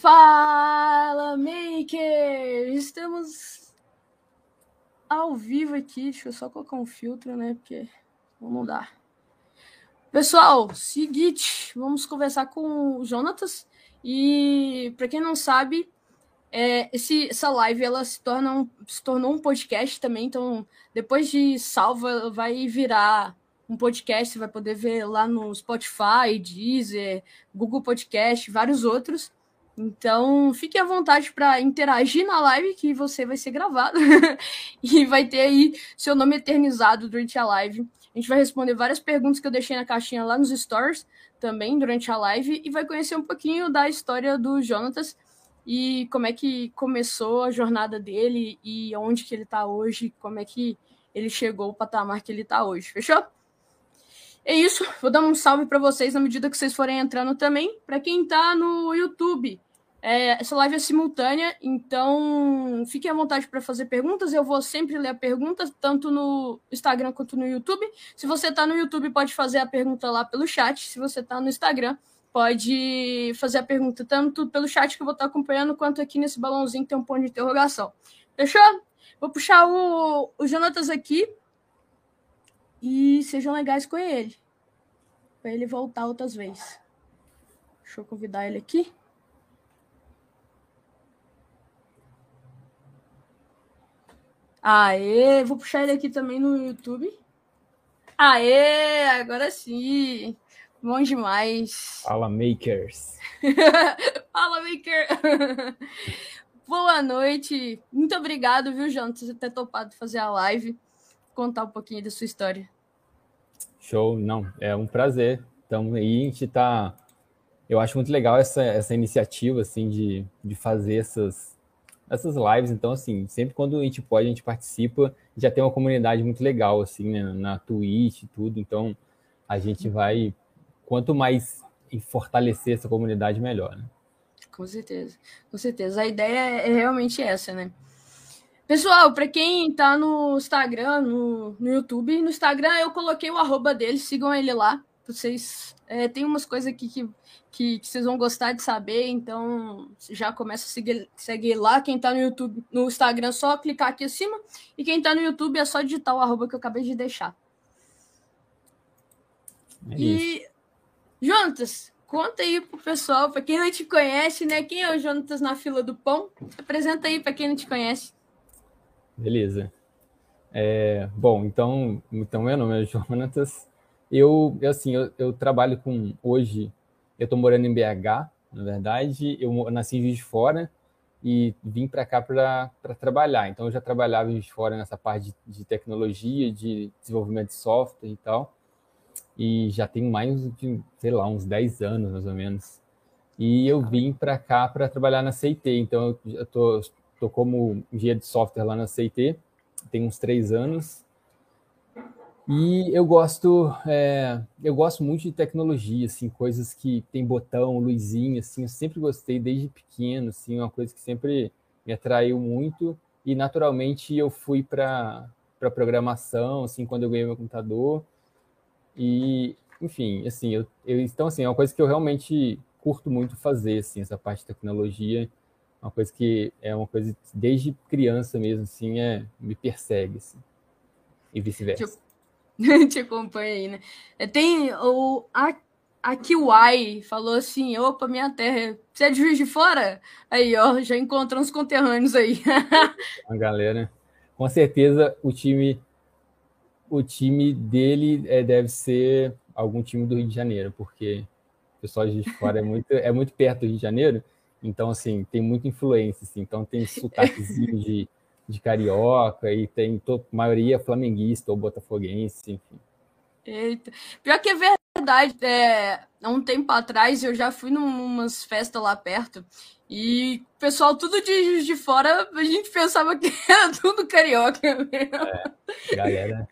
Fala, Maker! Estamos ao vivo aqui. Deixa eu só colocar um filtro, né? Porque não dá. Pessoal, seguinte, vamos conversar com o Jonatas. E para quem não sabe, é, esse, essa live ela se, torna um, se tornou um podcast também. Então, depois de salva, vai virar um podcast. Você vai poder ver lá no Spotify, Deezer, Google Podcast, vários outros. Então, fique à vontade para interagir na live, que você vai ser gravado e vai ter aí seu nome eternizado durante a live. A gente vai responder várias perguntas que eu deixei na caixinha lá nos stories também durante a live e vai conhecer um pouquinho da história do Jonatas e como é que começou a jornada dele e onde que ele está hoje, como é que ele chegou ao patamar que ele está hoje. Fechou? É isso. Vou dar um salve para vocês na medida que vocês forem entrando também. Para quem está no YouTube, é, essa live é simultânea, então fique à vontade para fazer perguntas. Eu vou sempre ler a pergunta, tanto no Instagram quanto no YouTube. Se você está no YouTube, pode fazer a pergunta lá pelo chat. Se você está no Instagram, pode fazer a pergunta tanto pelo chat que eu vou estar acompanhando, quanto aqui nesse balãozinho que tem um ponto de interrogação. Fechou? Vou puxar o, o Jonatas aqui e sejam legais com ele, para ele voltar outras vezes. Deixa eu convidar ele aqui. Aê, vou puxar ele aqui também no YouTube. Aê, agora sim. Bom demais. Fala, makers. Fala, maker. Boa noite. Muito obrigado, viu, João, por ter topado fazer a live, contar um pouquinho da sua história. Show, não, é um prazer. Então, aí a gente tá. Eu acho muito legal essa, essa iniciativa, assim, de, de fazer essas, essas lives. Então, assim, sempre quando a gente pode, a gente participa. Já tem uma comunidade muito legal, assim, né, na Twitch e tudo. Então, a gente vai, quanto mais fortalecer essa comunidade, melhor, né? Com certeza, com certeza. A ideia é realmente essa, né? Pessoal, para quem tá no Instagram, no, no YouTube, no Instagram eu coloquei o arroba dele, sigam ele lá. Vocês é, tem umas coisas aqui que que, que, vocês vão gostar de saber, então já começa a seguir, seguir lá. Quem está no YouTube, no Instagram, é só clicar aqui acima. E quem está no YouTube é só digitar o arroba que eu acabei de deixar. É e, Jonatas, conta aí pro pessoal, para quem não te conhece, né? Quem é o Jonatas na fila do pão? Apresenta aí para quem não te conhece. Beleza. É, bom, então, então meu nome é Jonatas. Eu, assim, eu, eu trabalho com hoje eu estou morando em BH, na verdade. Eu nasci em Juiz de Fora e vim para cá para trabalhar. Então, eu já trabalhava em Juiz de Fora nessa parte de, de, tecnologia, de desenvolvimento de software e tal. E já tenho mais de, sei lá, uns 10 anos, mais ou menos. E eu vim para cá para trabalhar na CIT. Então, eu tô, tô como engenheiro de software lá na CIT. Tem uns três anos. E eu gosto, é, eu gosto muito de tecnologia, assim, coisas que tem botão, luzinha, assim, eu sempre gostei desde pequeno, assim, uma coisa que sempre me atraiu muito. E naturalmente eu fui para para programação, assim, quando eu ganhei meu computador. E, enfim, assim, eu, eu, então assim, é uma coisa que eu realmente curto muito fazer, assim, essa parte de tecnologia, uma coisa que é uma coisa desde criança mesmo, assim, é me persegue, assim, e vice-versa. Te acompanha aí, né? É, tem o a, a Kiwai falou assim: opa, minha terra, você é de Juiz de Fora? Aí, ó, já encontrou uns conterrâneos aí. a galera, com certeza o time o time dele é, deve ser algum time do Rio de Janeiro, porque o pessoal de Juiz de Fora é muito, é muito perto do Rio de Janeiro, então, assim, tem muita influência, assim, então tem sotaquezinho de de carioca e tem to, maioria flamenguista ou botafoguense, enfim. Eita. Pior que é verdade. É, há um tempo atrás eu já fui numas festas lá perto e o pessoal tudo de, de fora, a gente pensava que era tudo carioca mesmo. É, galera,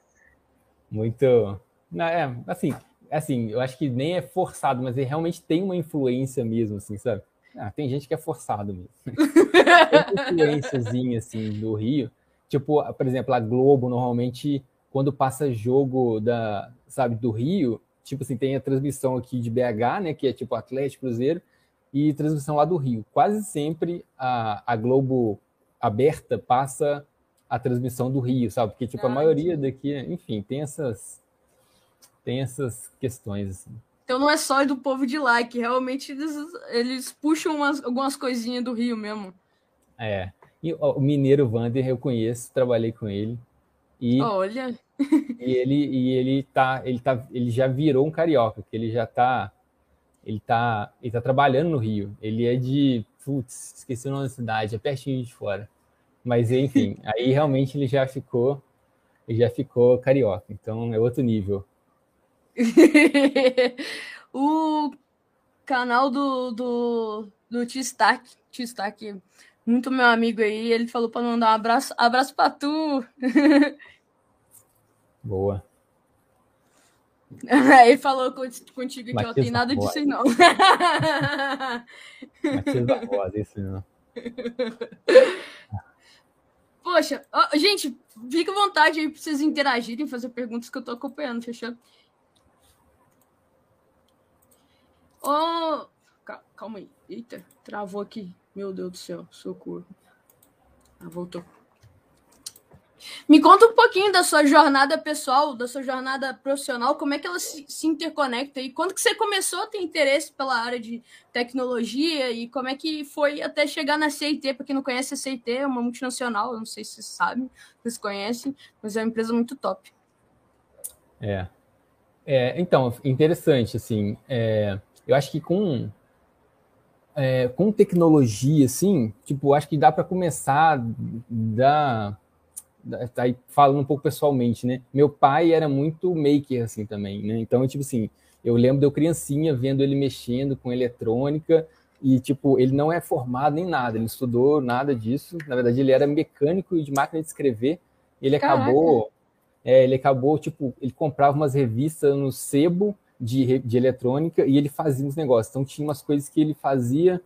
muito. Não, é, assim, assim, eu acho que nem é forçado, mas ele realmente tem uma influência mesmo, assim, sabe? Ah, tem gente que é forçado mesmo. tem influênciazinha, assim, do Rio. Tipo, por exemplo, a Globo, normalmente, quando passa jogo da, sabe, do Rio, tipo assim, tem a transmissão aqui de BH, né, que é tipo Atlético Cruzeiro, e transmissão lá do Rio. Quase sempre a, a Globo aberta passa a transmissão do Rio, sabe? Porque tipo a ah, maioria daqui, enfim, tem essas tem essas questões assim. Então não é só do povo de lá, que realmente eles, eles puxam umas, algumas coisinhas do Rio mesmo. É. E ó, o mineiro Vander eu conheço, trabalhei com ele. E, Olha. E ele e ele tá, ele tá, ele já virou um carioca, que ele já tá ele tá, ele tá trabalhando no Rio. Ele é de, putz, esqueci o nome da cidade, é pertinho de fora. Mas enfim, aí realmente ele já ficou, ele já ficou carioca. Então é outro nível. o canal do do do Tistac, Tistac, muito meu amigo aí, ele falou para mandar um abraço, abraço para tu. Boa. Ele falou contigo que eu tenho nada disso aí, não. Matias isso não. Poxa, ó, gente, fica à vontade aí para vocês interagirem, fazer perguntas que eu tô acompanhando, fechou? Oh, calma aí. Eita, travou aqui. Meu Deus do céu, socorro. Ah, voltou. Me conta um pouquinho da sua jornada pessoal, da sua jornada profissional, como é que ela se, se interconecta e quando que você começou a ter interesse pela área de tecnologia e como é que foi até chegar na CIT, para quem não conhece a CIT, é uma multinacional, não sei se vocês sabem, vocês conhecem, mas é uma empresa muito top. É, é então, interessante, assim, é, eu acho que com é, com tecnologia, assim, tipo, acho que dá para começar da tá aí falando um pouco pessoalmente, né? Meu pai era muito maker assim também, né? Então, tipo assim, eu lembro de eu criancinha vendo ele mexendo com eletrônica e tipo, ele não é formado nem nada, ele estudou nada disso. Na verdade, ele era mecânico de máquina de escrever. Ele Caraca. acabou é, ele acabou, tipo, ele comprava umas revistas no sebo de, de eletrônica e ele fazia uns negócios. Então tinha umas coisas que ele fazia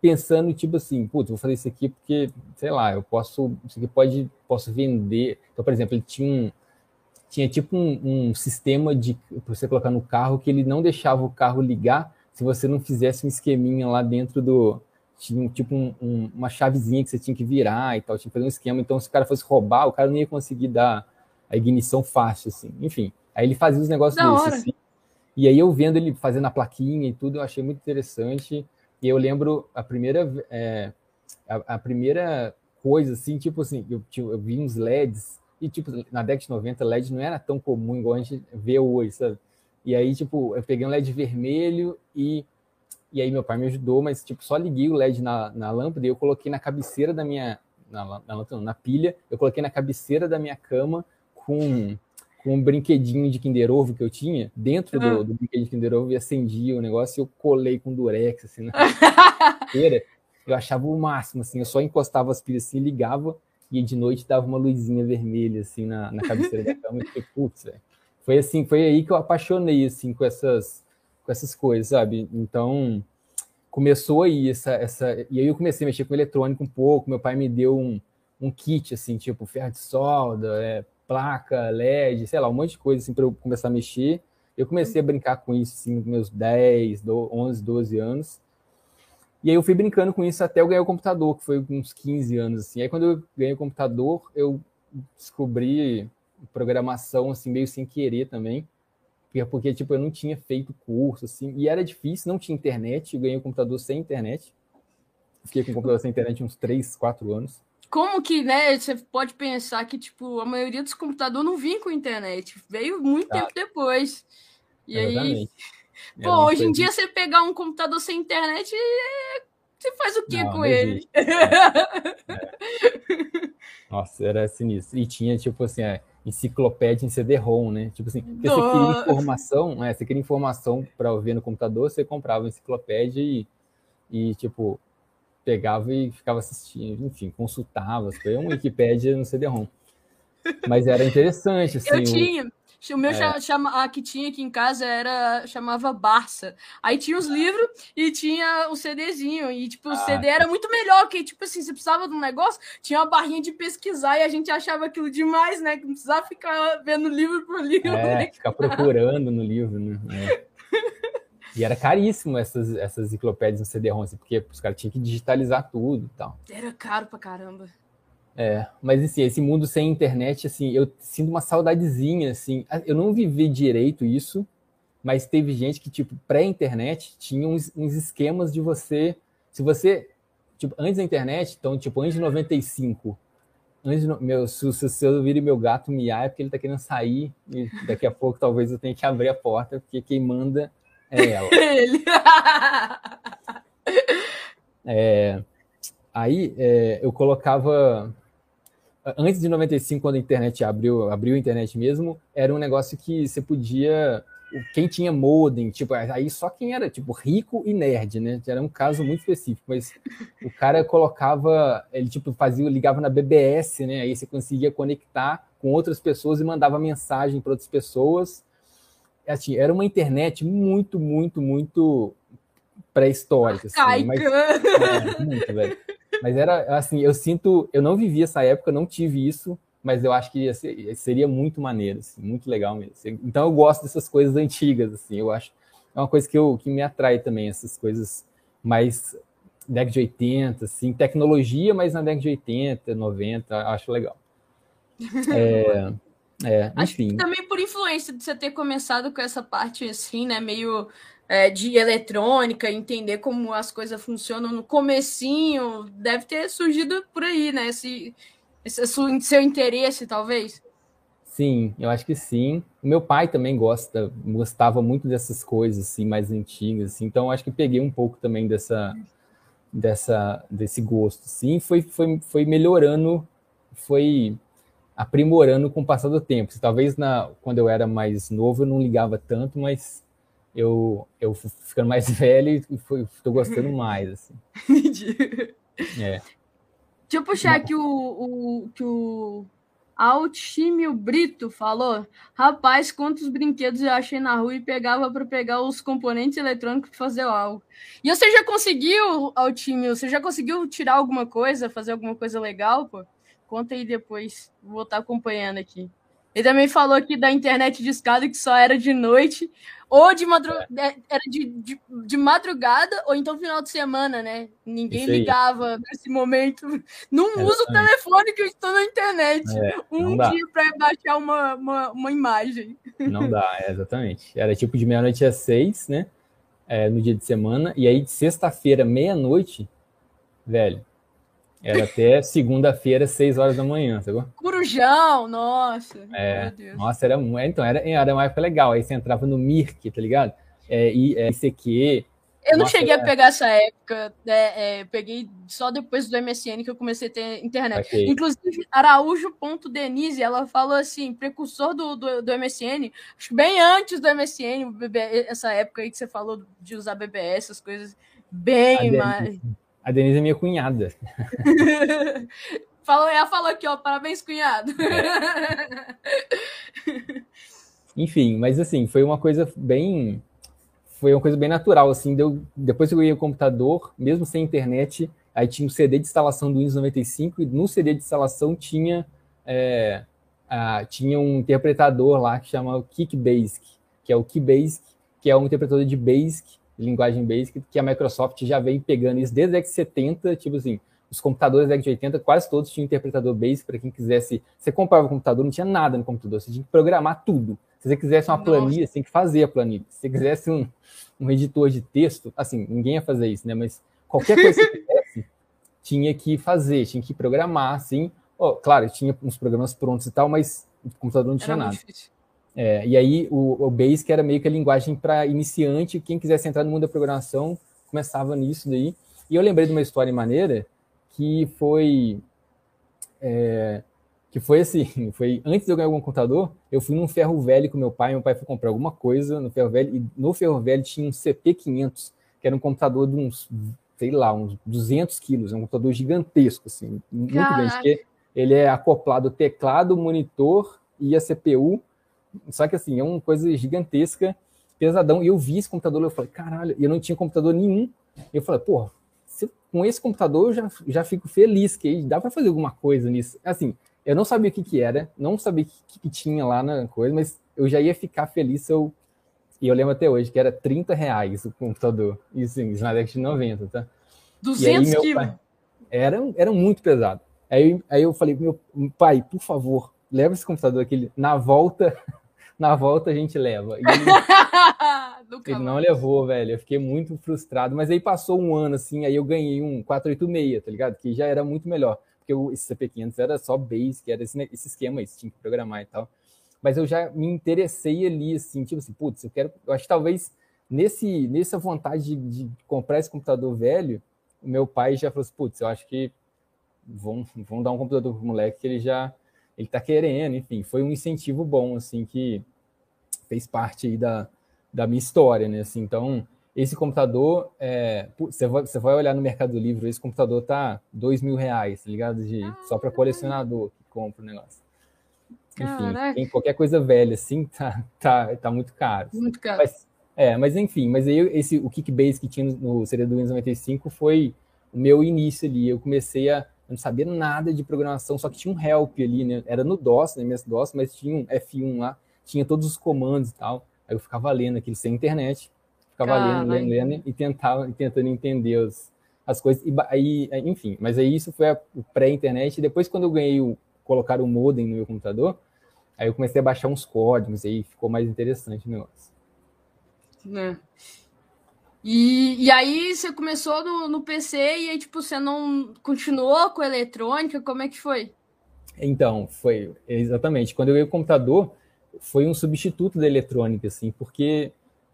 pensando, tipo assim, putz, vou fazer isso aqui porque, sei lá, eu posso, isso aqui pode, posso vender. Então, por exemplo, ele tinha um, tinha tipo um, um sistema de para você colocar no carro que ele não deixava o carro ligar se você não fizesse um esqueminha lá dentro do tinha tipo um, um, uma chavezinha que você tinha que virar e tal, tinha que fazer um esquema. Então, se o cara fosse roubar, o cara não ia conseguir dar a ignição fácil, assim. Enfim, aí ele fazia os negócios desses, assim. E aí eu vendo ele fazendo a plaquinha e tudo, eu achei muito interessante. E eu lembro a primeira, é, a, a, primeira coisa, assim, tipo assim, eu, eu vi uns LEDs, e tipo, na década de 90, LED não era tão comum igual a gente vê hoje, sabe? E aí, tipo, eu peguei um LED vermelho e, e aí meu pai me ajudou, mas, tipo, só liguei o LED na, na lâmpada e eu coloquei na cabeceira da minha, na, na, na pilha, eu coloquei na cabeceira da minha cama com com um brinquedinho de Kinder Ovo que eu tinha, dentro do, ah. do brinquedinho de Kinder Ovo, e acendia o negócio, e eu colei com durex, assim, na feira. eu achava o máximo, assim, eu só encostava as pilhas assim, ligava, e de noite dava uma luzinha vermelha, assim, na, na cabeceira da cama, e fiquei, putz, velho. Foi assim, foi aí que eu apaixonei, assim, com essas, com essas coisas, sabe? Então, começou aí essa, essa... E aí eu comecei a mexer com eletrônico um pouco, meu pai me deu um, um kit, assim, tipo ferro de solda, é, placa, LED, sei lá, um monte de coisa assim para eu começar a mexer. Eu comecei a brincar com isso assim, nos meus 10, 11, 12 anos. E aí eu fui brincando com isso até eu ganhar o computador, que foi uns 15 anos assim. Aí quando eu ganhei o computador, eu descobri programação assim meio sem querer também. Porque, tipo, eu não tinha feito curso assim, e era difícil, não tinha internet, eu ganhei o computador sem internet. Fiquei com o computador sem internet uns 3, 4 anos como que, né, você pode pensar que, tipo, a maioria dos computadores não vinha com internet, veio muito ah, tempo depois. E aí, pô, hoje em dia você pegar um computador sem internet, você faz o que com não ele? É. É. Nossa, era sinistro. E tinha, tipo assim, é, enciclopédia em CD-ROM, né? Tipo assim, você queria informação, né? Você queria informação para ver no computador, você comprava enciclopédia e, e tipo, pegava e ficava assistindo, enfim, consultava, foi uma Wikipédia no CD-ROM. Mas era interessante, assim. Eu tinha. O, meu é. chama, a que tinha aqui em casa era chamava Barça. Aí tinha os livros e tinha o CDzinho. E, tipo, o ah, CD era muito melhor, que, tipo assim, você precisava de um negócio, tinha uma barrinha de pesquisar e a gente achava aquilo demais, né? Que não precisava ficar vendo livro por livro. É, né? ficar procurando no livro, né? É. E era caríssimo essas, essas enciclopédias no CD-ROM, assim, porque os caras tinham que digitalizar tudo e tal. Era caro pra caramba. É, mas assim, esse mundo sem internet, assim, eu sinto uma saudadezinha, assim. Eu não vivi direito isso, mas teve gente que, tipo, pré-internet, tinha uns, uns, esquemas de você. Se você. Tipo, antes da internet, então, tipo, antes de 95, antes de, meu, se, se eu vir meu gato miar, é porque ele tá querendo sair, e daqui a pouco talvez eu tenha que abrir a porta, porque quem manda é ela. Ele. é, aí é, eu colocava antes de 95, quando a internet abriu, abriu a internet mesmo, era um negócio que você podia. Quem tinha modem, tipo, aí só quem era, tipo, rico e nerd, né? Era um caso muito específico, mas o cara colocava, ele, tipo, fazia, ligava na BBS, né? Aí você conseguia conectar com outras pessoas e mandava mensagem para outras pessoas. Assim, era uma internet muito, muito, muito pré-histórica. Assim, mas, é, muito, velho. Mas era assim, eu sinto, eu não vivi essa época, não tive isso, mas eu acho que ser, seria muito maneiro, assim, muito legal mesmo. Então eu gosto dessas coisas antigas, assim, eu acho é uma coisa que, eu, que me atrai também, essas coisas mais década de 80, assim, tecnologia, mas na década de 80, 90, acho legal. É, é, enfim. também por influência de você ter começado com essa parte assim, né, meio é, de eletrônica, entender como as coisas funcionam no comecinho, deve ter surgido por aí, né? Esse, esse seu interesse, talvez. Sim, eu acho que sim. O meu pai também gosta, gostava muito dessas coisas assim mais antigas, assim, então acho que peguei um pouco também dessa dessa desse gosto. Sim, foi foi foi melhorando, foi aprimorando com o passar do tempo. Talvez na quando eu era mais novo eu não ligava tanto, mas eu, eu ficando mais velho e estou gostando mais, assim. Entendi. É. Deixa eu puxar aqui o, o que o Altímio Brito falou. Rapaz, quantos brinquedos eu achei na rua e pegava para pegar os componentes eletrônicos para fazer algo. E você já conseguiu, Altímio? Você já conseguiu tirar alguma coisa, fazer alguma coisa legal, pô? Conta aí depois. Vou estar acompanhando aqui. Ele também falou aqui da internet de escada que só era de noite, ou de madrugada, é. era de, de, de, madrugada, ou então final de semana, né? Ninguém ligava nesse momento. Não é, uso o telefone que eu estou na internet. É, um dia para baixar uma, uma, uma, imagem. Não dá, é, exatamente. Era tipo de meia-noite às seis, né? É, no dia de semana, e aí de sexta-feira, meia-noite, velho, era até segunda-feira, seis horas da manhã, sacou? Corujão, nossa. É, nossa, era, então, era, era uma época legal. Aí você entrava no Mirk, tá ligado? É, e, é, ICQ. Eu não nossa, cheguei era... a pegar essa época, né? É, peguei só depois do MSN que eu comecei a ter internet. Okay. Inclusive, Araújo.denise, ela falou assim, precursor do, do, do, MSN, acho que bem antes do MSN, essa época aí que você falou de usar BBS, essas coisas, bem mais. A Denise é minha cunhada. falou, ela falou aqui, ó, parabéns, cunhado. É. Enfim, mas assim, foi uma coisa bem foi uma coisa bem natural, assim, deu, depois que eu ia o computador, mesmo sem internet, aí tinha um CD de instalação do Windows 95 e no CD de instalação tinha é, a, tinha um interpretador lá que chama Kickbasic, que é o Keybasic, que é um interpretador de Basic linguagem Basic, que a Microsoft já vem pegando isso desde a X70, tipo assim, os computadores da X80 quase todos tinham interpretador Basic para quem quisesse. Você comprava o computador, não tinha nada no computador, você tinha que programar tudo. Se você quisesse uma planilha, você tinha que fazer a planilha. Se você quisesse um, um editor de texto, assim, ninguém ia fazer isso, né? Mas qualquer coisa que você quisesse, tinha que fazer, tinha que programar, assim. Oh, claro, tinha uns programas prontos e tal, mas o computador não tinha Era nada. Difícil. É, e aí o, o Basic era meio que a linguagem para iniciante, quem quisesse entrar no mundo da programação começava nisso daí. E eu lembrei de uma história maneira que foi é, que foi assim, foi antes de eu ganhar algum computador, eu fui num ferro velho com meu pai, meu pai foi comprar alguma coisa no ferro velho e no ferro velho tinha um CP500, que era um computador de uns, sei lá, uns 200 quilos, é um computador gigantesco, assim, muito Caraca. grande, porque ele é acoplado teclado, monitor e a CPU só que assim, é uma coisa gigantesca, pesadão. E eu vi esse computador, eu falei, caralho, e eu não tinha computador nenhum. E eu falei, pô, com esse computador eu já, já fico feliz, que dá para fazer alguma coisa nisso. Assim, eu não sabia o que, que era, não sabia o que, que tinha lá na coisa, mas eu já ia ficar feliz se eu E eu lembro até hoje que era 30 reais o computador. Isso, na década de 90, tá? 200 quilos. Era, era muito pesado. Aí, aí eu falei, meu pai, por favor, leva esse computador aqui. Na volta, na volta a gente leva. E ele, ele não levou, velho. Eu fiquei muito frustrado. Mas aí passou um ano, assim, aí eu ganhei um 486, tá ligado? Que já era muito melhor. Porque o, esse CP500 era só base, que era esse, esse esquema aí, você tinha que programar e tal. Mas eu já me interessei ali, assim, tipo assim, putz, eu quero. Eu acho que talvez nesse, nessa vontade de, de comprar esse computador velho, o meu pai já falou assim, putz, eu acho que vão, vão dar um computador pro moleque que ele já ele tá querendo, enfim, foi um incentivo bom, assim, que fez parte aí da, da minha história, né, assim, então, esse computador, é, você, vai, você vai olhar no Mercado Livre, esse computador tá dois mil reais, tá ligado? De, só para colecionador que compra o negócio. Enfim, tem qualquer coisa velha, assim, tá, tá, tá muito caro. Muito caro. Mas, é, mas enfim, mas aí esse, o Kickbase que tinha no CD do Windows 95 foi o meu início ali. Eu comecei a não sabia nada de programação, só que tinha um help ali, né? Era no DOS, né? MS-DOS, mas tinha um F1 lá, tinha todos os comandos e tal. Aí eu ficava lendo aquilo sem internet, ficava lendo, lendo, lendo e tentava, tentando entender os, as coisas. E aí, enfim, mas aí isso foi o pré-internet. Depois, quando eu ganhei o colocar o modem no meu computador, aí eu comecei a baixar uns códigos, aí ficou mais interessante o negócio. Né? E, e aí você começou no, no PC e aí, tipo, você não continuou com a eletrônica? Como é que foi? Então, foi exatamente. Quando eu ganhei o computador, foi um substituto da eletrônica, assim, porque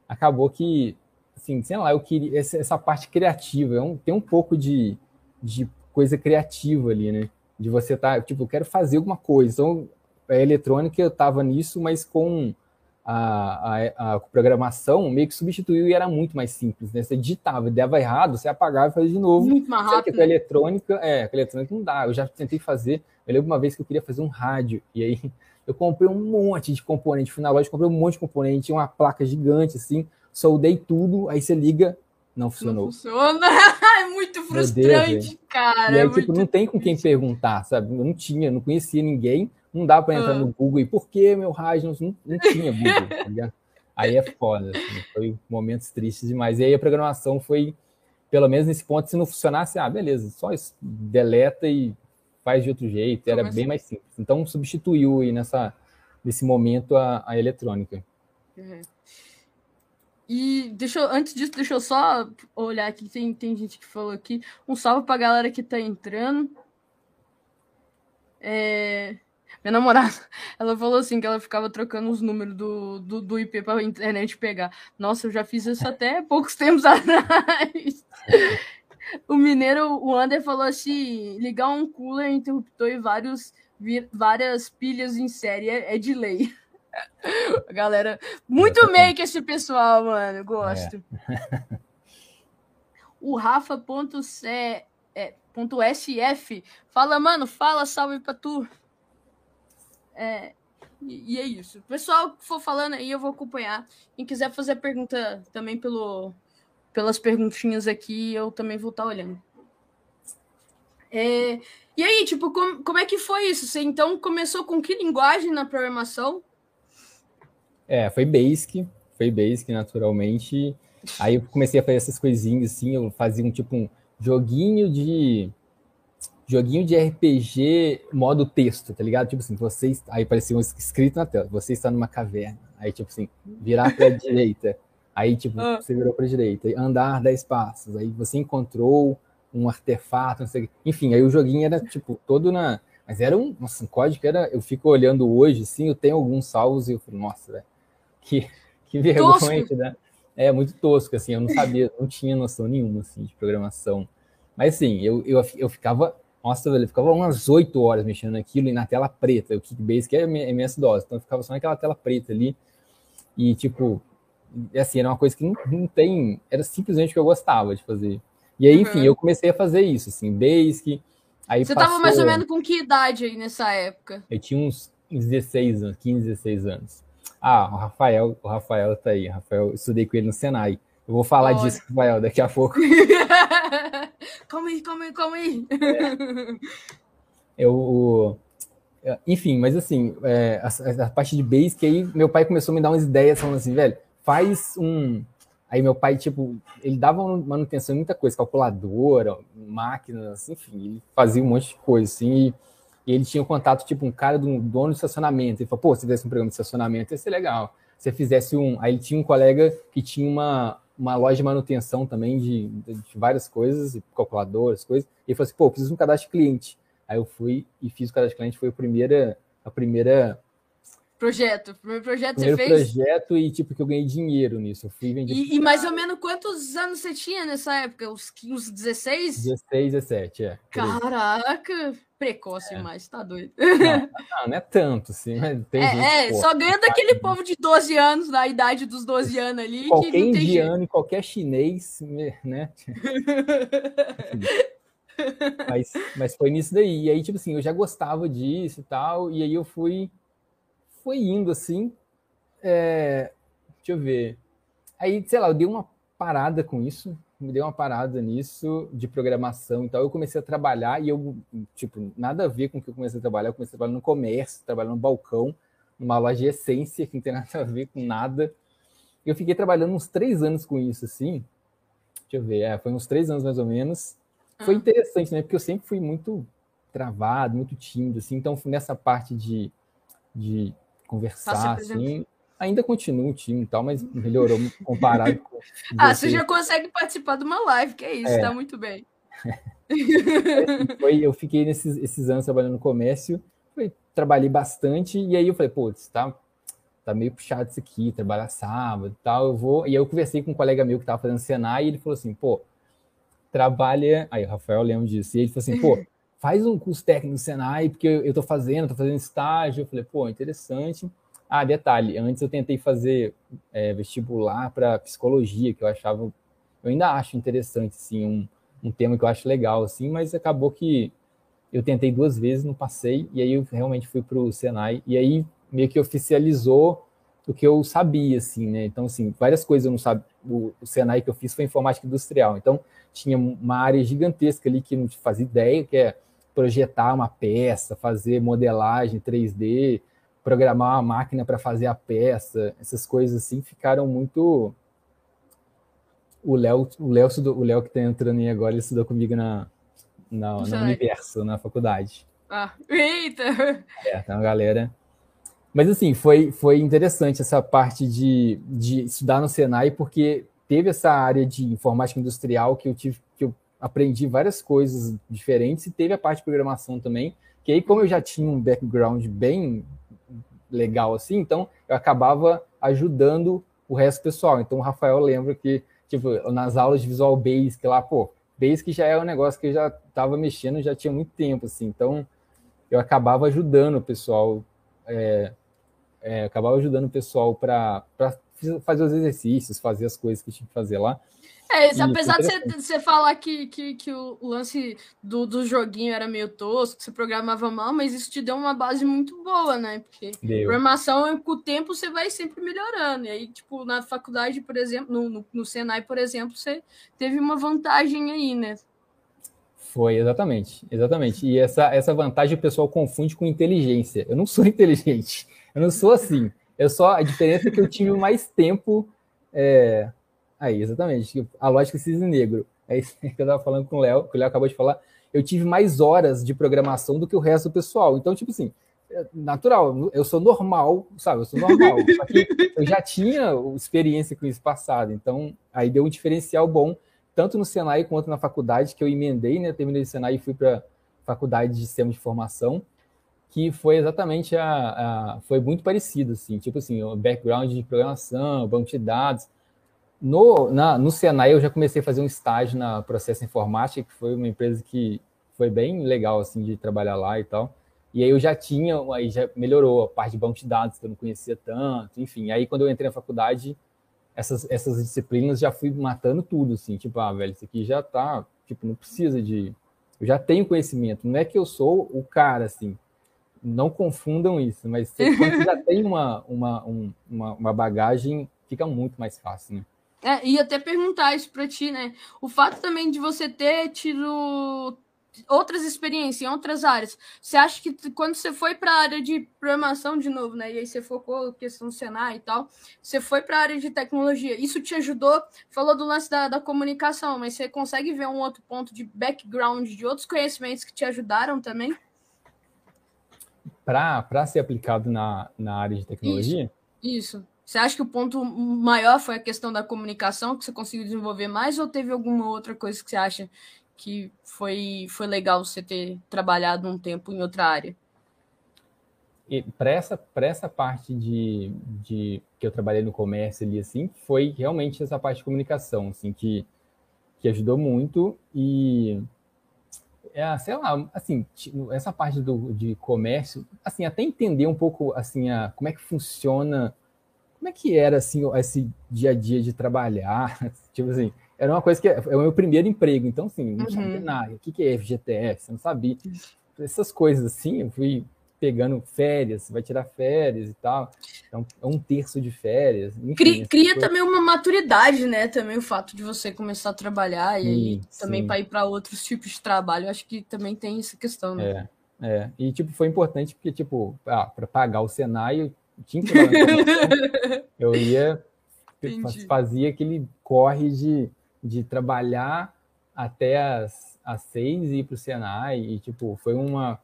acabou que, assim, sei lá, eu queria essa, essa parte criativa, é um, tem um pouco de, de coisa criativa ali, né? De você estar, tá, tipo, eu quero fazer alguma coisa. Então, a eletrônica eu estava nisso, mas com a, a, a, programação meio que substituiu e era muito mais simples, né? Você digitava, dava errado, você apagava e fazia de novo. Muito mais rápido. Com a eletrônica, é, com a eletrônica não dá. Eu já tentei fazer, eu lembro uma vez que eu queria fazer um rádio, e aí eu comprei um monte de componente, fui na loja, comprei um monte de componente, uma placa gigante, assim, soldei tudo, aí você liga, não funcionou. Não funciona, é muito frustrante, Deus, cara. E aí, é tipo, não tem com quem perguntar, sabe? Eu não tinha, não conhecia ninguém, não dá para entrar ah. no Google e por que meu rádio não, não tinha Google, tá Aí é foda, assim, foi momentos tristes demais. E aí a programação foi, pelo menos nesse ponto, se não funcionasse, ah, beleza, só isso, deleta e faz de outro jeito, era bem mais simples. Então substituiu aí nessa, nesse momento a, a eletrônica. Uhum. E deixa eu, antes disso, deixa eu só olhar aqui, tem, tem gente que falou aqui. Um salve pra galera que tá entrando. É, minha namorada, ela falou assim que ela ficava trocando os números do, do, do IP para a internet pegar. Nossa, eu já fiz isso até poucos tempos atrás. O mineiro, o Ander falou assim: ligar um cooler, interruptor e vários, várias pilhas em série é, é de lei. A galera, muito make esse pessoal, mano, gosto. É. o Rafa.c é, .sf fala, mano, fala salve pra tu. É, e, e é isso. O pessoal que for falando aí, eu vou acompanhar. Quem quiser fazer pergunta também pelo, pelas perguntinhas aqui, eu também vou estar tá olhando. É, e aí, tipo, como, como é que foi isso? Você então começou com que linguagem na programação? É, foi Basic, foi Basic naturalmente. Aí eu comecei a fazer essas coisinhas assim, eu fazia um tipo um joguinho de joguinho de RPG modo texto, tá ligado? Tipo assim, vocês. Aí parecia um escrito na tela, você está numa caverna. Aí, tipo assim, virar para a direita. Aí, tipo, ah. você virou para a direita. Andar 10 passos. Aí você encontrou um artefato, não sei Enfim, aí o joguinho era, tipo, todo na. Mas era um, nossa, um código era. Eu fico olhando hoje, sim, eu tenho alguns salvos e eu falo, nossa, velho, que, que vergonha, né? É muito tosco, assim, eu não sabia, não tinha noção nenhuma, assim, de programação. Mas, assim, eu, eu, eu ficava nossa, velho, ficava umas 8 horas mexendo naquilo e na tela preta. O Kickbase que é MS-DOS, então ficava só naquela tela preta ali. E, tipo, assim, era uma coisa que não, não tem. Era simplesmente o que eu gostava de fazer. E aí, enfim, uhum. eu comecei a fazer isso, assim, Basic. Aí Você passou, tava mais ou menos com que idade aí nessa época? Eu tinha uns 16 anos, 15, 16 anos. Ah, o Rafael, o Rafael tá aí. O Rafael, estudei com ele no Senai. Eu vou falar Olha. disso, Rafael, daqui a pouco. calma aí, calma aí, calma aí. É. Eu, enfim, mas assim, é, a, a, parte de basic, aí meu pai começou a me dar umas ideias, falando assim, velho, faz um. Aí meu pai, tipo, ele dava manutenção em muita coisa, calculadora, máquinas, enfim, ele fazia um monte de coisa, assim, e, ele tinha um contato, tipo, um cara do dono de estacionamento. Ele falou, pô, se tivesse um programa de estacionamento, ia ser legal. Se fizesse um. Aí ele tinha um colega que tinha uma, uma loja de manutenção também de, de várias coisas, calculadoras, coisas. E ele falou assim, pô, preciso de um cadastro de cliente. Aí eu fui e fiz o cadastro de cliente, foi a primeira, a primeira Projeto. Primeiro projeto Primeiro você fez. projeto e tipo que eu ganhei dinheiro nisso. Eu fui vender. E, e, mais ou menos quantos anos você tinha nessa época? Uns, uns 16? 16, 17, é. Caraca! Precoce é. tá doido. Não, não, não é tanto, mas tem É, gente, é pô, só ganha daquele povo de 12 anos, na idade dos 12 anos ali, qualquer que não tem jeito. indiano qualquer chinês, né? mas, mas foi nisso daí. E aí, tipo assim, eu já gostava disso e tal, e aí eu fui, fui indo assim. é, deixa eu ver. Aí, sei lá, eu dei uma parada com isso, me dei uma parada nisso de programação e tal. Eu comecei a trabalhar e eu, tipo, nada a ver com o que eu comecei a trabalhar. Eu comecei a trabalhar no comércio, trabalhando no balcão, numa loja de essência que não tem nada a ver com nada. Eu fiquei trabalhando uns três anos com isso, assim. Deixa eu ver, é, foi uns três anos mais ou menos. Foi Ah. interessante, né? Porque eu sempre fui muito travado, muito tímido, assim. Então, nessa parte de, de conversar, assim, ainda continuo tímido e tal, mas melhorou comparado com Ah, você já consegue participar de uma live, que é isso, É. tá muito bem. Foi, eu fiquei nesses esses anos trabalhando no comércio, foi, trabalhei bastante, e aí eu falei, pô, tá, tá meio puxado isso aqui, trabalhar sábado e tal, eu vou. E aí eu conversei com um colega meu que tava fazendo Senai, e ele falou assim, pô, trabalha. Aí o Rafael lembra disso, e ele falou assim, pô, faz um curso técnico no Senai, porque eu, tô fazendo, tô fazendo estágio. Eu falei, pô, interessante. Ah, detalhe, antes eu tentei fazer é, vestibular para psicologia, que eu achava, eu ainda acho interessante, assim, um, um tema que eu acho legal, assim, mas acabou que eu tentei duas vezes, não passei, e aí eu realmente fui para o Senai, e aí meio que oficializou o que eu sabia, assim, né? Então, assim, várias coisas eu não sabia. O, o Senai que eu fiz foi informática industrial, então tinha uma área gigantesca ali que não fazia ideia, que é projetar uma peça, fazer modelagem 3D, programar uma máquina para fazer a peça, essas coisas assim ficaram muito. O Léo, o Léo, o Léo que está entrando aí agora, ele estudou comigo na, na, No na. Universo, na faculdade. Ah, eita! É, uma galera. Mas assim, foi, foi interessante essa parte de, de estudar no Senai, porque teve essa área de informática industrial que eu tive, aprendi várias coisas diferentes, e teve a parte de programação também, que aí, como eu já tinha um background bem legal assim, então eu acabava ajudando o resto do pessoal. Então o Rafael lembra que, tipo, nas aulas de Visual Basic lá, pô, Basic já é um negócio que eu já estava mexendo já tinha muito tempo, assim, então eu acabava ajudando o pessoal, é, é, acabava ajudando o pessoal para fazer os exercícios, fazer as coisas que tinha que fazer lá. É, Isso, apesar de você, você falar que, que, que o lance do, do joguinho era meio tosco, que você programava mal, mas isso te deu uma base muito boa, né? Porque Deu. programação, com o tempo, você vai sempre melhorando. E aí, tipo, na faculdade, por exemplo, no, no, no Senai, por exemplo, você teve uma vantagem aí, né? Foi, exatamente, exatamente. E essa, essa vantagem o pessoal confunde com inteligência. Eu não sou inteligente, eu não sou assim. Eu só, a diferença é que eu tive mais tempo. é, Aí, exatamente, a lógica cisne negro. É isso que eu estava falando com o Léo, que o Léo acabou de falar. Eu tive mais horas de programação do que o resto do pessoal. Então, tipo assim, é natural, eu sou normal, sabe? Eu sou normal. Só que eu já tinha experiência com isso passado. Então, aí deu um diferencial bom tanto no Senai quanto na faculdade, que eu emendei, né? Terminei o Senai e fui para faculdade de sistema de formação, que foi exatamente a, a, foi muito parecido, assim, tipo assim, o background de programação, banco de dados. No, na, no Senai eu já comecei a fazer um estágio na Processo Informática, que foi uma empresa que foi bem legal, assim, de trabalhar lá e tal. E aí eu já tinha, aí já melhorou a parte de banco de dados, que eu não conhecia tanto, enfim. Aí quando eu entrei na faculdade, essas, essas disciplinas já fui matando tudo, assim, tipo, ah, velho, isso aqui já tá, tipo, não precisa de. Eu já tenho conhecimento, não é que eu sou o cara, assim, não confundam isso, mas quando você já tem uma, uma, um, uma, uma bagagem, fica muito mais fácil, né? É, ia até perguntar isso pra ti, né? O fato também de você ter tido outras experiências em outras áreas. Você acha que quando você foi para a área de programação de novo, né? E aí você focou questão do Senai e tal, você foi para a área de tecnologia. Isso te ajudou? Falou do lance da, da comunicação, mas você consegue ver um outro ponto de background, de outros conhecimentos que te ajudaram também? Para ser aplicado na, na área de tecnologia? Isso. Isso. Você acha que o ponto maior foi a questão da comunicação, que você conseguiu desenvolver mais, ou teve alguma outra coisa que você acha que foi, foi legal você ter trabalhado um tempo em outra área? Para essa, essa parte de, de que eu trabalhei no comércio ali, assim, foi realmente essa parte de comunicação, assim, que, que ajudou muito e é, sei lá, assim, essa parte do, de comércio, assim, até entender um pouco, assim, a, como é que funciona como é que era, assim, esse dia a dia de trabalhar? tipo assim, era uma coisa que é o meu primeiro emprego, então, assim, não uhum. sabia nada. O que é FGTS? Eu não sabia. Essas coisas, assim, eu fui pegando férias, vai tirar férias e tal. Então, é um terço de férias. Enfim, cria, cria também uma maturidade, né? Também o fato de você começar a trabalhar e sim, também para ir para outros tipos de trabalho. Acho que também tem essa questão, né? É, é. E, tipo, foi importante porque, tipo, ah, para pagar o Senai, eu ia, Entendi. fazia aquele corre de, de trabalhar até as, as seis e ir pro Senai, e tipo, foi uma,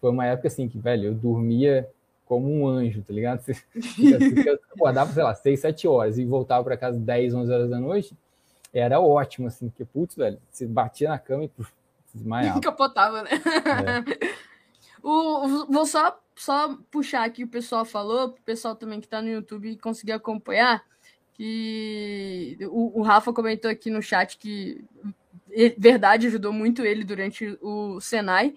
foi uma época assim que, velho, eu dormia como um anjo, tá ligado? Você, você acordava, sei lá, seis, sete horas e voltava para casa dez, onze horas da noite, era ótimo, assim, porque, putz, velho, você batia na cama e puf, desmaiava. Capotava, né? É. O, vou só, só puxar aqui o pessoal falou, o pessoal também que está no YouTube conseguir acompanhar, que o, o, Rafa comentou aqui no chat que verdade ajudou muito ele durante o Senai.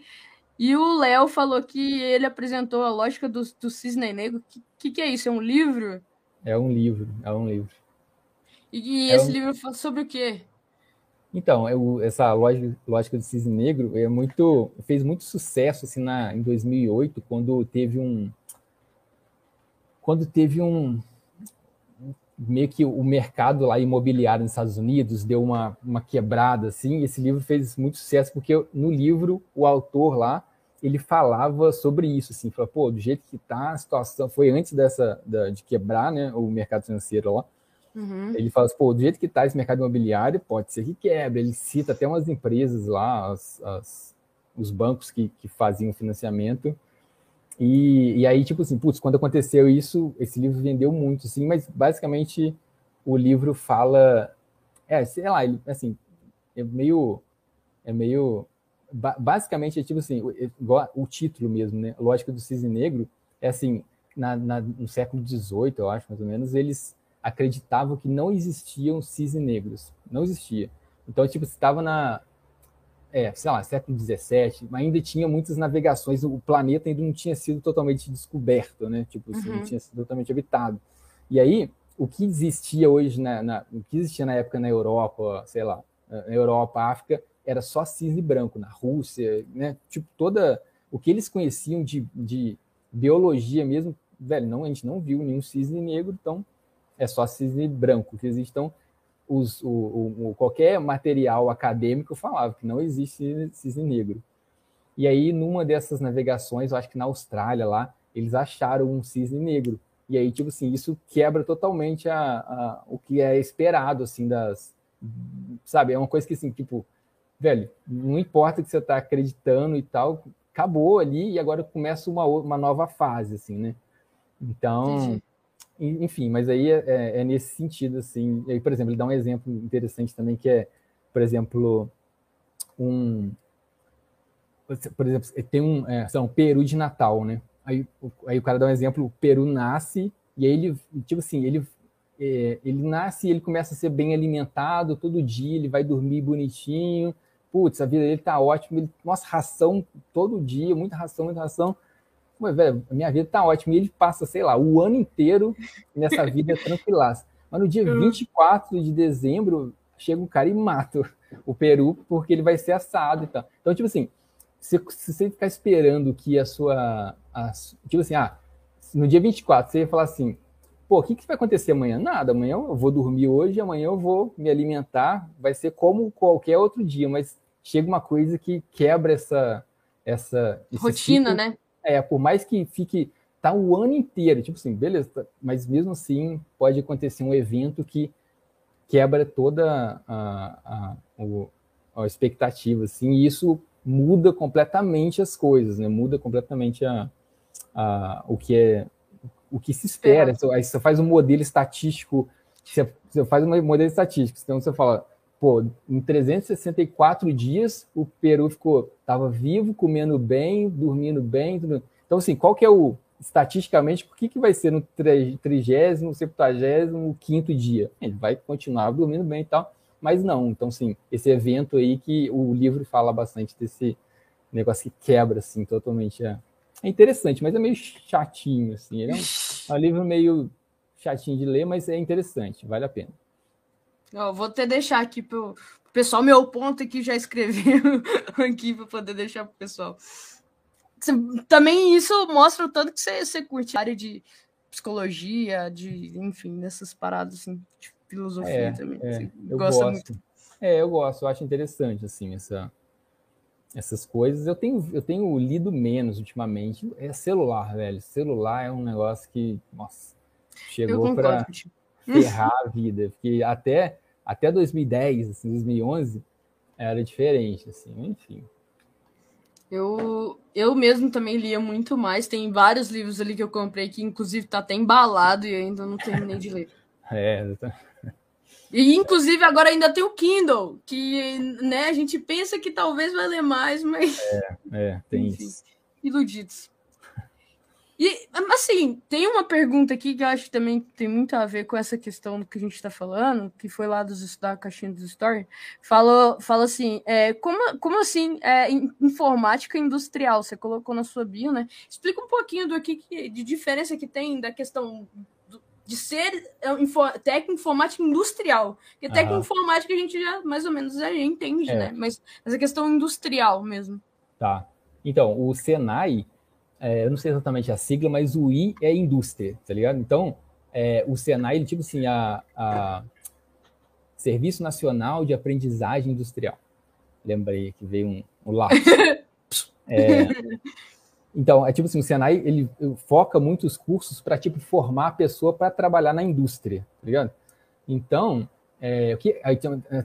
E o Léo falou que ele apresentou a lógica do, do cisne negro. O que, que, que, é isso? É um livro? É um livro, é um livro. E, e é esse um... livro fala sobre o quê? Então, eu, essa lógica, lógica do cisne negro é muito, fez muito sucesso assim, na, em 2008, quando teve um. Quando teve um. Meio que o mercado lá imobiliário nos Estados Unidos deu uma, uma quebrada, assim, e esse livro fez muito sucesso, porque no livro o autor lá ele falava sobre isso, assim, falou, pô, do jeito que tá a situação, foi antes dessa, da, de quebrar, né, o mercado financeiro lá, Uhum. Ele fala assim, pô, do jeito que está esse mercado imobiliário, pode ser que quebre. Ele cita até umas empresas lá, as, as, os bancos que, que faziam financiamento. E, e aí, tipo assim, putz, quando aconteceu isso, esse livro vendeu muito, assim, mas basicamente o livro fala, é, sei lá, ele, assim, é meio, é meio, basicamente é tipo assim, igual o título mesmo, né, Lógica do Cisne Negro, é assim, na, na, no século XVIII, eu acho, mais ou menos, eles acreditavam que não existiam cisne negros. Não existia. Então, tipo, estava na, é, sei lá, século XVII, ainda tinha muitas navegações, o planeta ainda não tinha sido totalmente descoberto, né? Tipo, assim, uhum. não tinha sido totalmente habitado. E aí, o que existia hoje, na, na, o que existia na época na Europa, sei lá, na Europa, África, era só cisne branco, na Rússia, né? Tipo, toda, o que eles conheciam de, de biologia mesmo, velho, não, a gente não viu nenhum cisne negro, então é só cisne branco, que existam os, o, o, qualquer material acadêmico falava que não existe cisne negro. E aí, numa dessas navegações, eu acho que na Austrália lá, eles acharam um cisne negro. E aí, tipo assim, isso quebra totalmente a, a, o que é esperado, assim, das... Sabe, é uma coisa que, assim, tipo, velho, não importa que você está acreditando e tal, acabou ali e agora começa uma, uma nova fase, assim, né? Então, Entendi enfim, mas aí é, é, é, nesse sentido, assim. E aí, por exemplo, ele dá um exemplo interessante também, que é, por exemplo, um. Por exemplo, tem um, é, um peru de Natal, né? Aí, aí o cara dá um exemplo: o peru nasce, e aí ele, tipo assim, ele, é, ele nasce e ele começa a ser bem alimentado todo dia, ele vai dormir bonitinho. Putz, a vida dele tá ótima, ele, nossa, ração todo dia, muita ração, muita ração Velho, minha vida tá ótima. E ele passa, sei lá, o ano inteiro nessa vida tranquilaça. Mas no dia 24 hum. de dezembro, chega um cara e mata o peru, porque ele vai ser assado e tal. Então, tipo assim, se, se você ficar esperando que a sua. A, tipo assim, ah, no dia 24, você ia falar assim: pô, o que, que vai acontecer amanhã? Nada, amanhã eu vou dormir hoje, amanhã eu vou me alimentar, vai ser como qualquer outro dia, mas chega uma coisa que quebra essa essa rotina, ciclo. né? É, por mais que fique tá o ano inteiro, tipo assim, beleza, tá, mas mesmo assim pode acontecer um evento que quebra toda a, a, a, a expectativa, assim, e isso muda completamente as coisas, né? Muda completamente a, a, o que é o que se espera. Aí você faz um modelo estatístico, você faz um modelo estatístico, então você fala, pô, em 364 dias o Peru ficou, estava vivo, comendo bem, dormindo bem, tudo. então assim, qual que é o estatisticamente, por que, que vai ser no trigésimo, septuagésimo, quinto dia? Ele vai continuar dormindo bem e tal, mas não. Então, sim, esse evento aí que o livro fala bastante desse negócio que quebra, assim, totalmente. É, é interessante, mas é meio chatinho, assim. Ele é um, é um livro meio chatinho de ler, mas é interessante, vale a pena. Eu vou até deixar aqui pro pessoal meu ponto aqui já escreveu aqui para poder deixar pro pessoal também isso mostra o tanto que você, você curte a área de psicologia, de, enfim, dessas paradas assim, de filosofia é, também. É, eu gosto. Muito. É, eu gosto, eu acho interessante, assim, essa, essas coisas. Eu tenho, eu tenho lido menos ultimamente. É celular, velho. Celular é um negócio que, nossa, chegou para ferrar a vida. Porque até, até 2010, assim, 2011, era diferente, assim, enfim. Eu, eu mesmo também lia muito mais. Tem vários livros ali que eu comprei que, inclusive, tá até embalado e ainda não terminei de ler. É, e inclusive agora ainda tem o Kindle, que né, a gente pensa que talvez vai ler mais, mas. É, é tem Enfim, isso. Iludidos. E, assim, tem uma pergunta aqui que eu acho que também tem muito a ver com essa questão do que a gente está falando, que foi lá dos, da caixinha dos story. Falou, fala assim, é, como, como assim é, informática industrial? Você colocou na sua bio, né? Explica um pouquinho do que, que de diferença que tem da questão de ser é, info, técnico informática industrial. Porque técnico informática a gente já mais ou menos já entende, é. né? Mas essa questão industrial mesmo. Tá. Então, o Senai é, eu não sei exatamente a sigla, mas o I é indústria, tá ligado? Então, é, o Senai, ele, tipo assim, a, a Serviço Nacional de Aprendizagem Industrial. Lembrei que veio um, um lápis. é, então, é tipo assim, o Senai, ele foca muitos cursos para, tipo, formar a pessoa para trabalhar na indústria, tá ligado? Então, é, que, aí,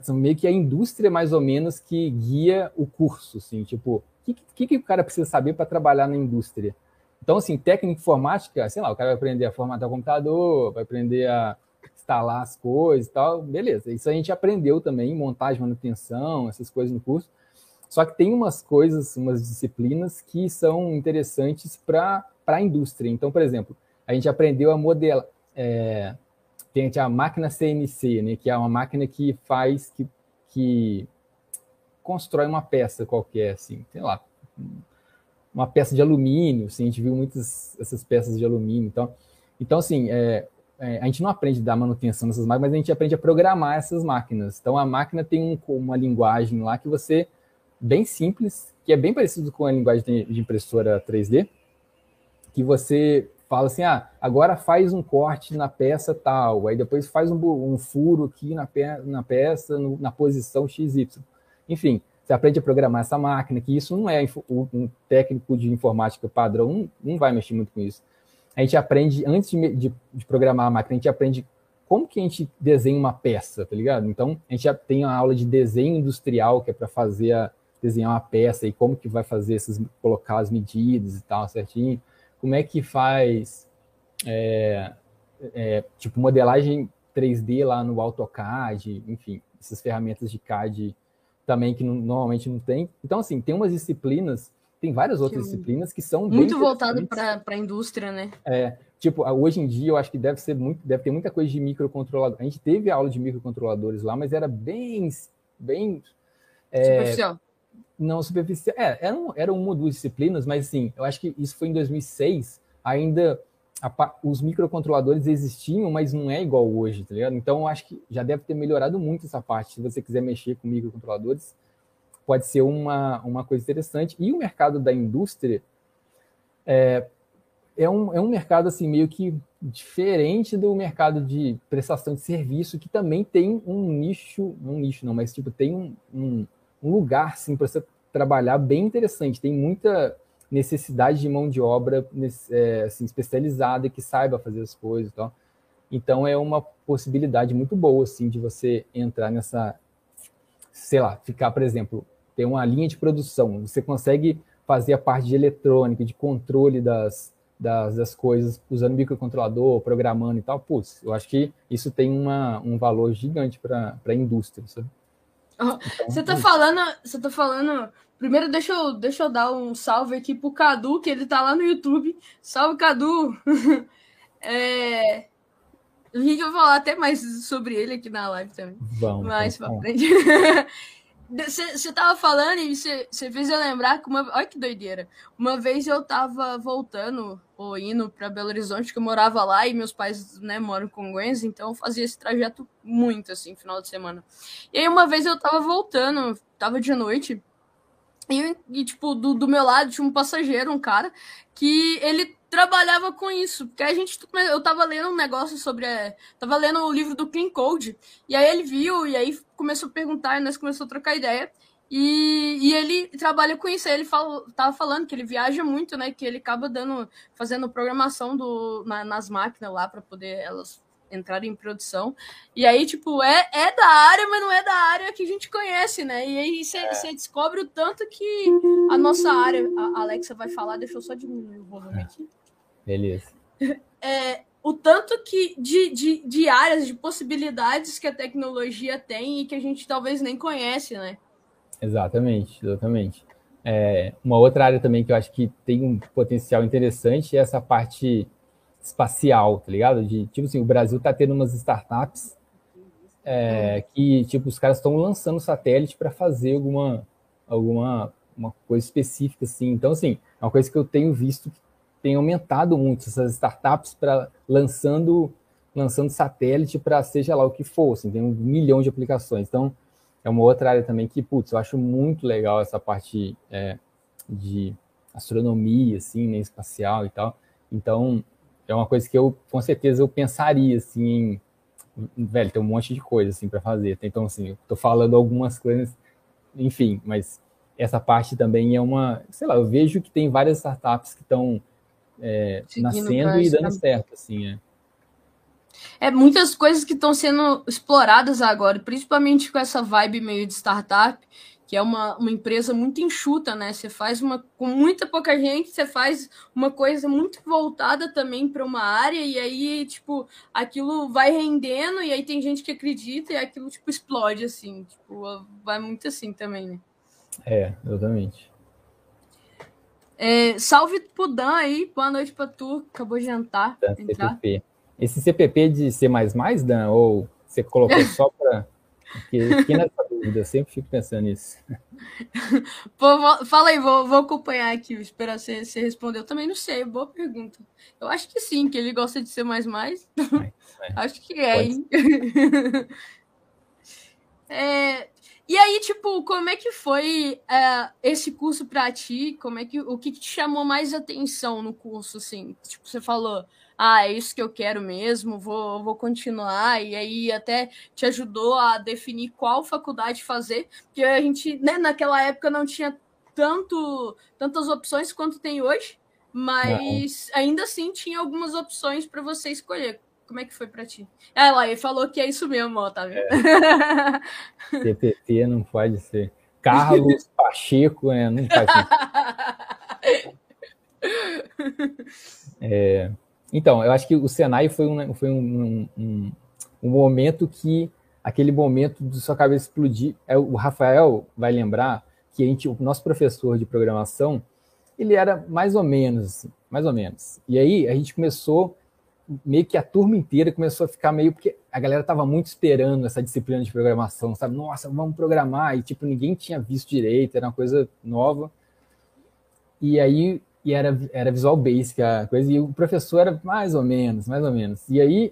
meio que a indústria, mais ou menos, que guia o curso, assim, tipo, que, que, que o cara precisa saber para trabalhar na indústria? Então, assim, técnica informática, sei lá, o cara vai aprender a formatar o computador, vai aprender a instalar as coisas e tal, beleza. Isso a gente aprendeu também, montagem, manutenção, essas coisas no curso. Só que tem umas coisas, umas disciplinas que são interessantes para a indústria. Então, por exemplo, a gente aprendeu a modelar. É, tem a máquina CNC, né, que é uma máquina que faz, que, que constrói uma peça qualquer, assim, sei lá, uma peça de alumínio, assim, a gente viu muitas essas peças de alumínio, então, então assim, é, é, a gente não aprende a dar manutenção nessas máquinas, mas a gente aprende a programar essas máquinas. Então, a máquina tem um, uma linguagem lá que você, bem simples, que é bem parecido com a linguagem de impressora 3D, que você fala assim, ah, agora faz um corte na peça tal, aí depois faz um, um furo aqui na, pe na peça, no, na posição XY. Enfim, você aprende a programar essa máquina, que isso não é um técnico de informática padrão, não, não vai mexer muito com isso. A gente aprende, antes de, de, de, programar a máquina, a gente aprende como que a gente desenha uma peça, tá ligado? Então, a gente já tem uma aula de desenho industrial, que é para fazer a, desenhar uma peça e como que vai fazer essas, colocar as medidas e tal, certinho. Como é que faz, é, é, tipo, modelagem 3D lá no AutoCAD, enfim, essas ferramentas de CAD também que não, normalmente não tem. Então, assim, tem umas disciplinas, tem várias outras que, disciplinas que são muito voltado para a indústria, né? É, tipo, hoje em dia eu acho que deve ser muito, deve ter muita coisa de microcontrolador. A gente teve aula de microcontroladores lá, mas era bem, bem é, superficial. Não superficial. É, era, um, era uma ou duas disciplinas, mas assim, eu acho que isso foi em 2006, ainda a, os microcontroladores existiam, mas não é igual hoje, tá ligado? Então, eu acho que já deve ter melhorado muito essa parte. Se você quiser mexer com microcontroladores, pode ser uma, uma coisa interessante. E o mercado da indústria é, é, um, é um mercado assim meio que diferente do mercado de prestação de serviço, que também tem um nicho, um nicho não, mas tipo, tem um, um, um lugar assim, para você trabalhar bem interessante. Tem muita necessidade de mão de obra é, assim, especializada que saiba fazer as coisas e tal. Então é uma possibilidade muito boa assim de você entrar nessa, sei lá, ficar, por exemplo, ter uma linha de produção. Você consegue fazer a parte de eletrônica, de controle das, das, das coisas, usando microcontrolador, programando e tal. Putz, eu acho que isso tem uma, um valor gigante para a indústria. Sabe? Então, você tá falando, você tá falando. Primeiro, deixa eu, deixa eu dar um salve aqui pro Cadu, que ele tá lá no YouTube. Salve, Cadu! é, a gente vai falar até mais sobre ele aqui na live também. Vamos. Mais pra frente. Você tava falando e você fez eu lembrar que uma. Olha que doideira. Uma vez eu tava voltando ou indo para Belo Horizonte, que eu morava lá e meus pais né, moram com Congonhas, então eu fazia esse trajeto muito, assim, final de semana. E aí uma vez eu tava voltando, tava de noite, e, e tipo, do, do meu lado tinha um passageiro, um cara, que ele trabalhava com isso, porque a gente eu tava lendo um negócio sobre é, tava lendo o livro do Clean Code, e aí ele viu e aí começou a perguntar, e nós começamos a trocar ideia. E, e ele trabalha com isso. Aí ele fala, tava falando que ele viaja muito, né? Que ele acaba dando, fazendo programação do, na, nas máquinas lá para poder elas entrarem em produção. E aí, tipo, é, é da área, mas não é da área que a gente conhece, né? E aí você é. descobre o tanto que a nossa área. A Alexa vai falar, deixa eu só diminuir o volume aqui. Beleza. É, o tanto que de, de, de áreas, de possibilidades que a tecnologia tem e que a gente talvez nem conhece, né? Exatamente, exatamente. É, uma outra área também que eu acho que tem um potencial interessante é essa parte espacial, tá ligado? De, tipo assim, o Brasil tá tendo umas startups é, que, tipo, os caras estão lançando satélite para fazer alguma, alguma uma coisa específica, assim. Então, assim, é uma coisa que eu tenho visto que tem aumentado muito essas startups para lançando lançando satélite para seja lá o que for, assim, tem um milhão de aplicações. Então, é uma outra área também que, putz, eu acho muito legal essa parte é, de astronomia, assim, né, espacial e tal. Então, é uma coisa que eu, com certeza, eu pensaria, assim, em, velho, tem um monte de coisa, assim, para fazer. Então, assim, eu tô falando algumas coisas, enfim, mas essa parte também é uma, sei lá, eu vejo que tem várias startups que estão é, nascendo e dando certo, assim, é. É muitas coisas que estão sendo exploradas agora, principalmente com essa vibe meio de startup, que é uma, uma empresa muito enxuta, né? Você faz uma com muita pouca gente, você faz uma coisa muito voltada também para uma área e aí tipo aquilo vai rendendo e aí tem gente que acredita e aquilo tipo explode assim, tipo vai muito assim também, né? É, exatamente. É, salve pro Dan aí, boa noite pra tu, acabou de jantar. Dan, CPP. Esse CPP de C++, Dan, ou você colocou só para porque fiquei nessa dúvida, eu sempre fico pensando nisso. Pô, fala aí, vou, vou acompanhar aqui, esperar você, você responder. Eu também não sei, boa pergunta. Eu acho que sim, que ele gosta de ser mais mais. É, é. acho que é, Pode hein? é, e aí, tipo, como é que foi é, esse curso para ti? Como é que o que, que te chamou mais atenção no curso, assim? Tipo, você falou, ah, é isso que eu quero mesmo, vou, vou continuar, e aí até te ajudou a definir qual faculdade fazer, porque a gente, né, naquela época não tinha tanto, tantas opções quanto tem hoje, mas não. ainda assim tinha algumas opções para você escolher. Como é que foi para ti? Ela aí falou que é isso mesmo, ó, tá vendo? É. TPT não pode ser. Carlos Pacheco, né? Não faz sentido. É, então, eu acho que o Senai foi um, foi um, um, um momento que aquele momento de sua cabeça explodir. É, o Rafael vai lembrar que a gente, o nosso professor de programação, ele era mais ou menos, assim, mais ou menos. E aí a gente começou, meio que a turma inteira começou a ficar meio, porque a galera estava muito esperando essa disciplina de programação, sabe? Nossa, vamos programar. E tipo, ninguém tinha visto direito, era uma coisa nova. E aí e era, era Visual Basic a coisa, e o professor era mais ou menos, mais ou menos. E aí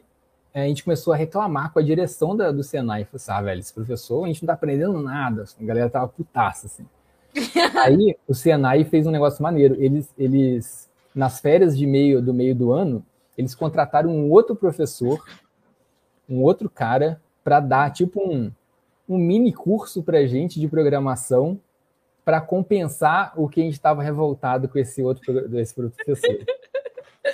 a gente começou a reclamar com a direção da, do Senai. Falei assim, ah, velho, esse professor, a gente não tá aprendendo nada. A galera tava putaça, assim. aí o Senai fez um negócio maneiro. Eles, eles nas férias de meio do meio do ano, eles contrataram um outro professor, um outro cara, para dar tipo um, um mini curso para gente de programação para compensar o que a gente estava revoltado com esse outro desse professor.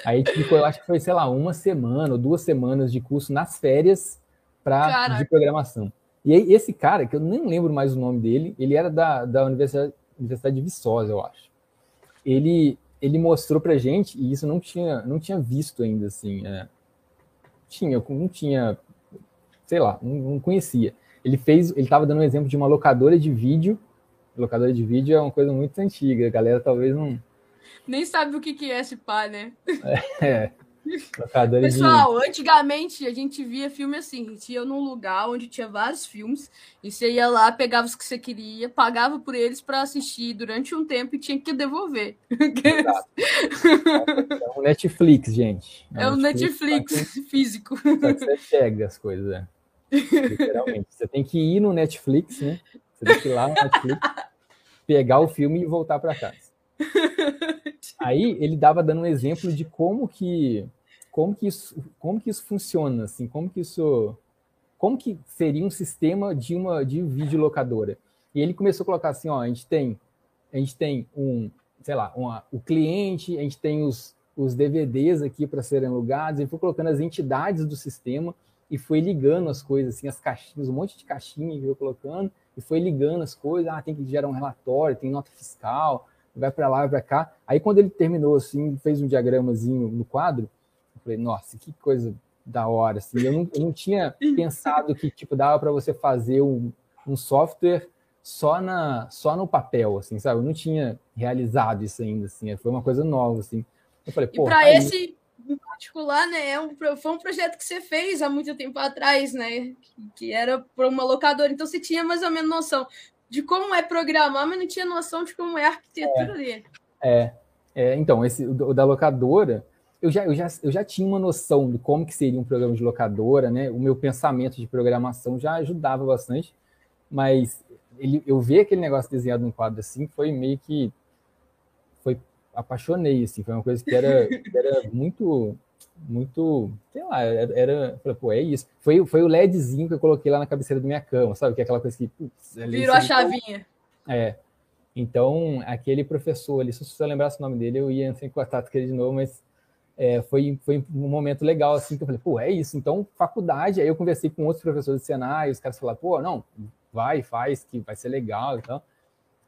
Aí ficou, eu acho que foi, sei lá, uma semana ou duas semanas de curso nas férias para de programação. E aí, esse cara, que eu nem lembro mais o nome dele, ele era da, da Universidade, Universidade de Viçosa, eu acho. Ele, ele mostrou pra gente, e isso não tinha, não tinha visto ainda, assim. É, tinha, não tinha, sei lá, não, não conhecia. Ele fez, ele estava dando um exemplo de uma locadora de vídeo. Locadora de vídeo é uma coisa muito antiga, a galera talvez não. Nem sabe o que, que é esse pá, né? É. é. Pessoal, de... antigamente a gente via filme assim, a gente ia num lugar onde tinha vários filmes, e você ia lá, pegava os que você queria, pagava por eles para assistir durante um tempo e tinha que devolver. É o Netflix, gente. É, é o Netflix, Netflix físico. você pega as coisas, né? Literalmente. Você tem que ir no Netflix, né? Você tem que ir lá no Netflix, pegar o filme e voltar para casa. Aí ele dava dando um exemplo de como que como que isso como que isso funciona, assim, como que isso como que seria um sistema de uma de videolocadora. E ele começou a colocar assim, ó, a gente tem a gente tem um, sei lá, uma, o cliente, a gente tem os, os DVDs aqui para serem alugados, ele foi colocando as entidades do sistema e foi ligando as coisas, assim, as caixinhas, um monte de caixinha que foi colocando, e foi ligando as coisas, ah, tem que gerar um relatório, tem nota fiscal, vai para lá, vai para cá. Aí quando ele terminou assim, fez um diagramazinho no quadro, eu falei, nossa, que coisa da hora, assim. Eu não, eu não tinha pensado que tipo dava para você fazer um, um software só na só no papel, assim, sabe? Eu não tinha realizado isso ainda, assim. Foi uma coisa nova, assim. Eu falei, pô. Para esse em particular, né, é um, foi um projeto que você fez há muito tempo atrás, né, que, era para uma locadora, então você tinha mais ou menos noção de como é programar, mas não tinha noção de como é a arquitetura é, dele. É, é, então, esse o da locadora, eu já, eu, já, eu já tinha uma noção de como que seria um programa de locadora, né, o meu pensamento de programação já ajudava bastante, mas ele, eu ver aquele negócio desenhado num quadro assim, foi meio que apaixonei, assim, foi uma coisa que era, era muito, muito, sei lá, era, era, pô, é isso. Foi, foi o LEDzinho que eu coloquei lá na cabeceira da minha cama, sabe? Que é aquela coisa que. Putz, Virou a chavinha. É. Então, aquele professor ali, se eu lembrasse o nome dele, eu ia entrar em contato com ele de novo, mas é, foi, foi um momento legal, assim, que eu falei, pô, é isso, então, faculdade. Aí eu conversei com outros professores do Senai, os caras falaram, pô, não, vai, faz, que vai ser legal e tal.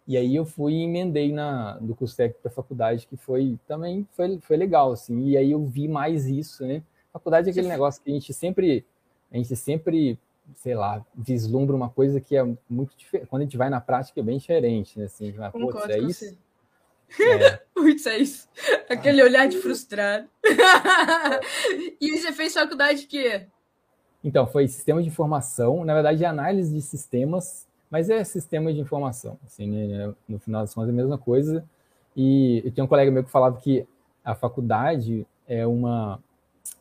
E aí eu fui e emendei na, do curso técnico para faculdade, que foi também foi, foi legal, assim. E aí eu vi mais isso, né? Faculdade é aquele negócio que a gente sempre, a gente sempre, sei lá, vislumbra uma coisa que é muito diferente. Quando a gente vai na prática é bem diferente, né? Assim, vai, Pô, é isso? É. Putz, é isso. Aquele olhar de frustrado. e você fez faculdade de quê? Então, foi sistema de informação, na verdade, análise de sistemas mas é sistema de informação, assim, né? no final das contas é a mesma coisa. E eu tinha um colega meu que falava que a faculdade é, uma,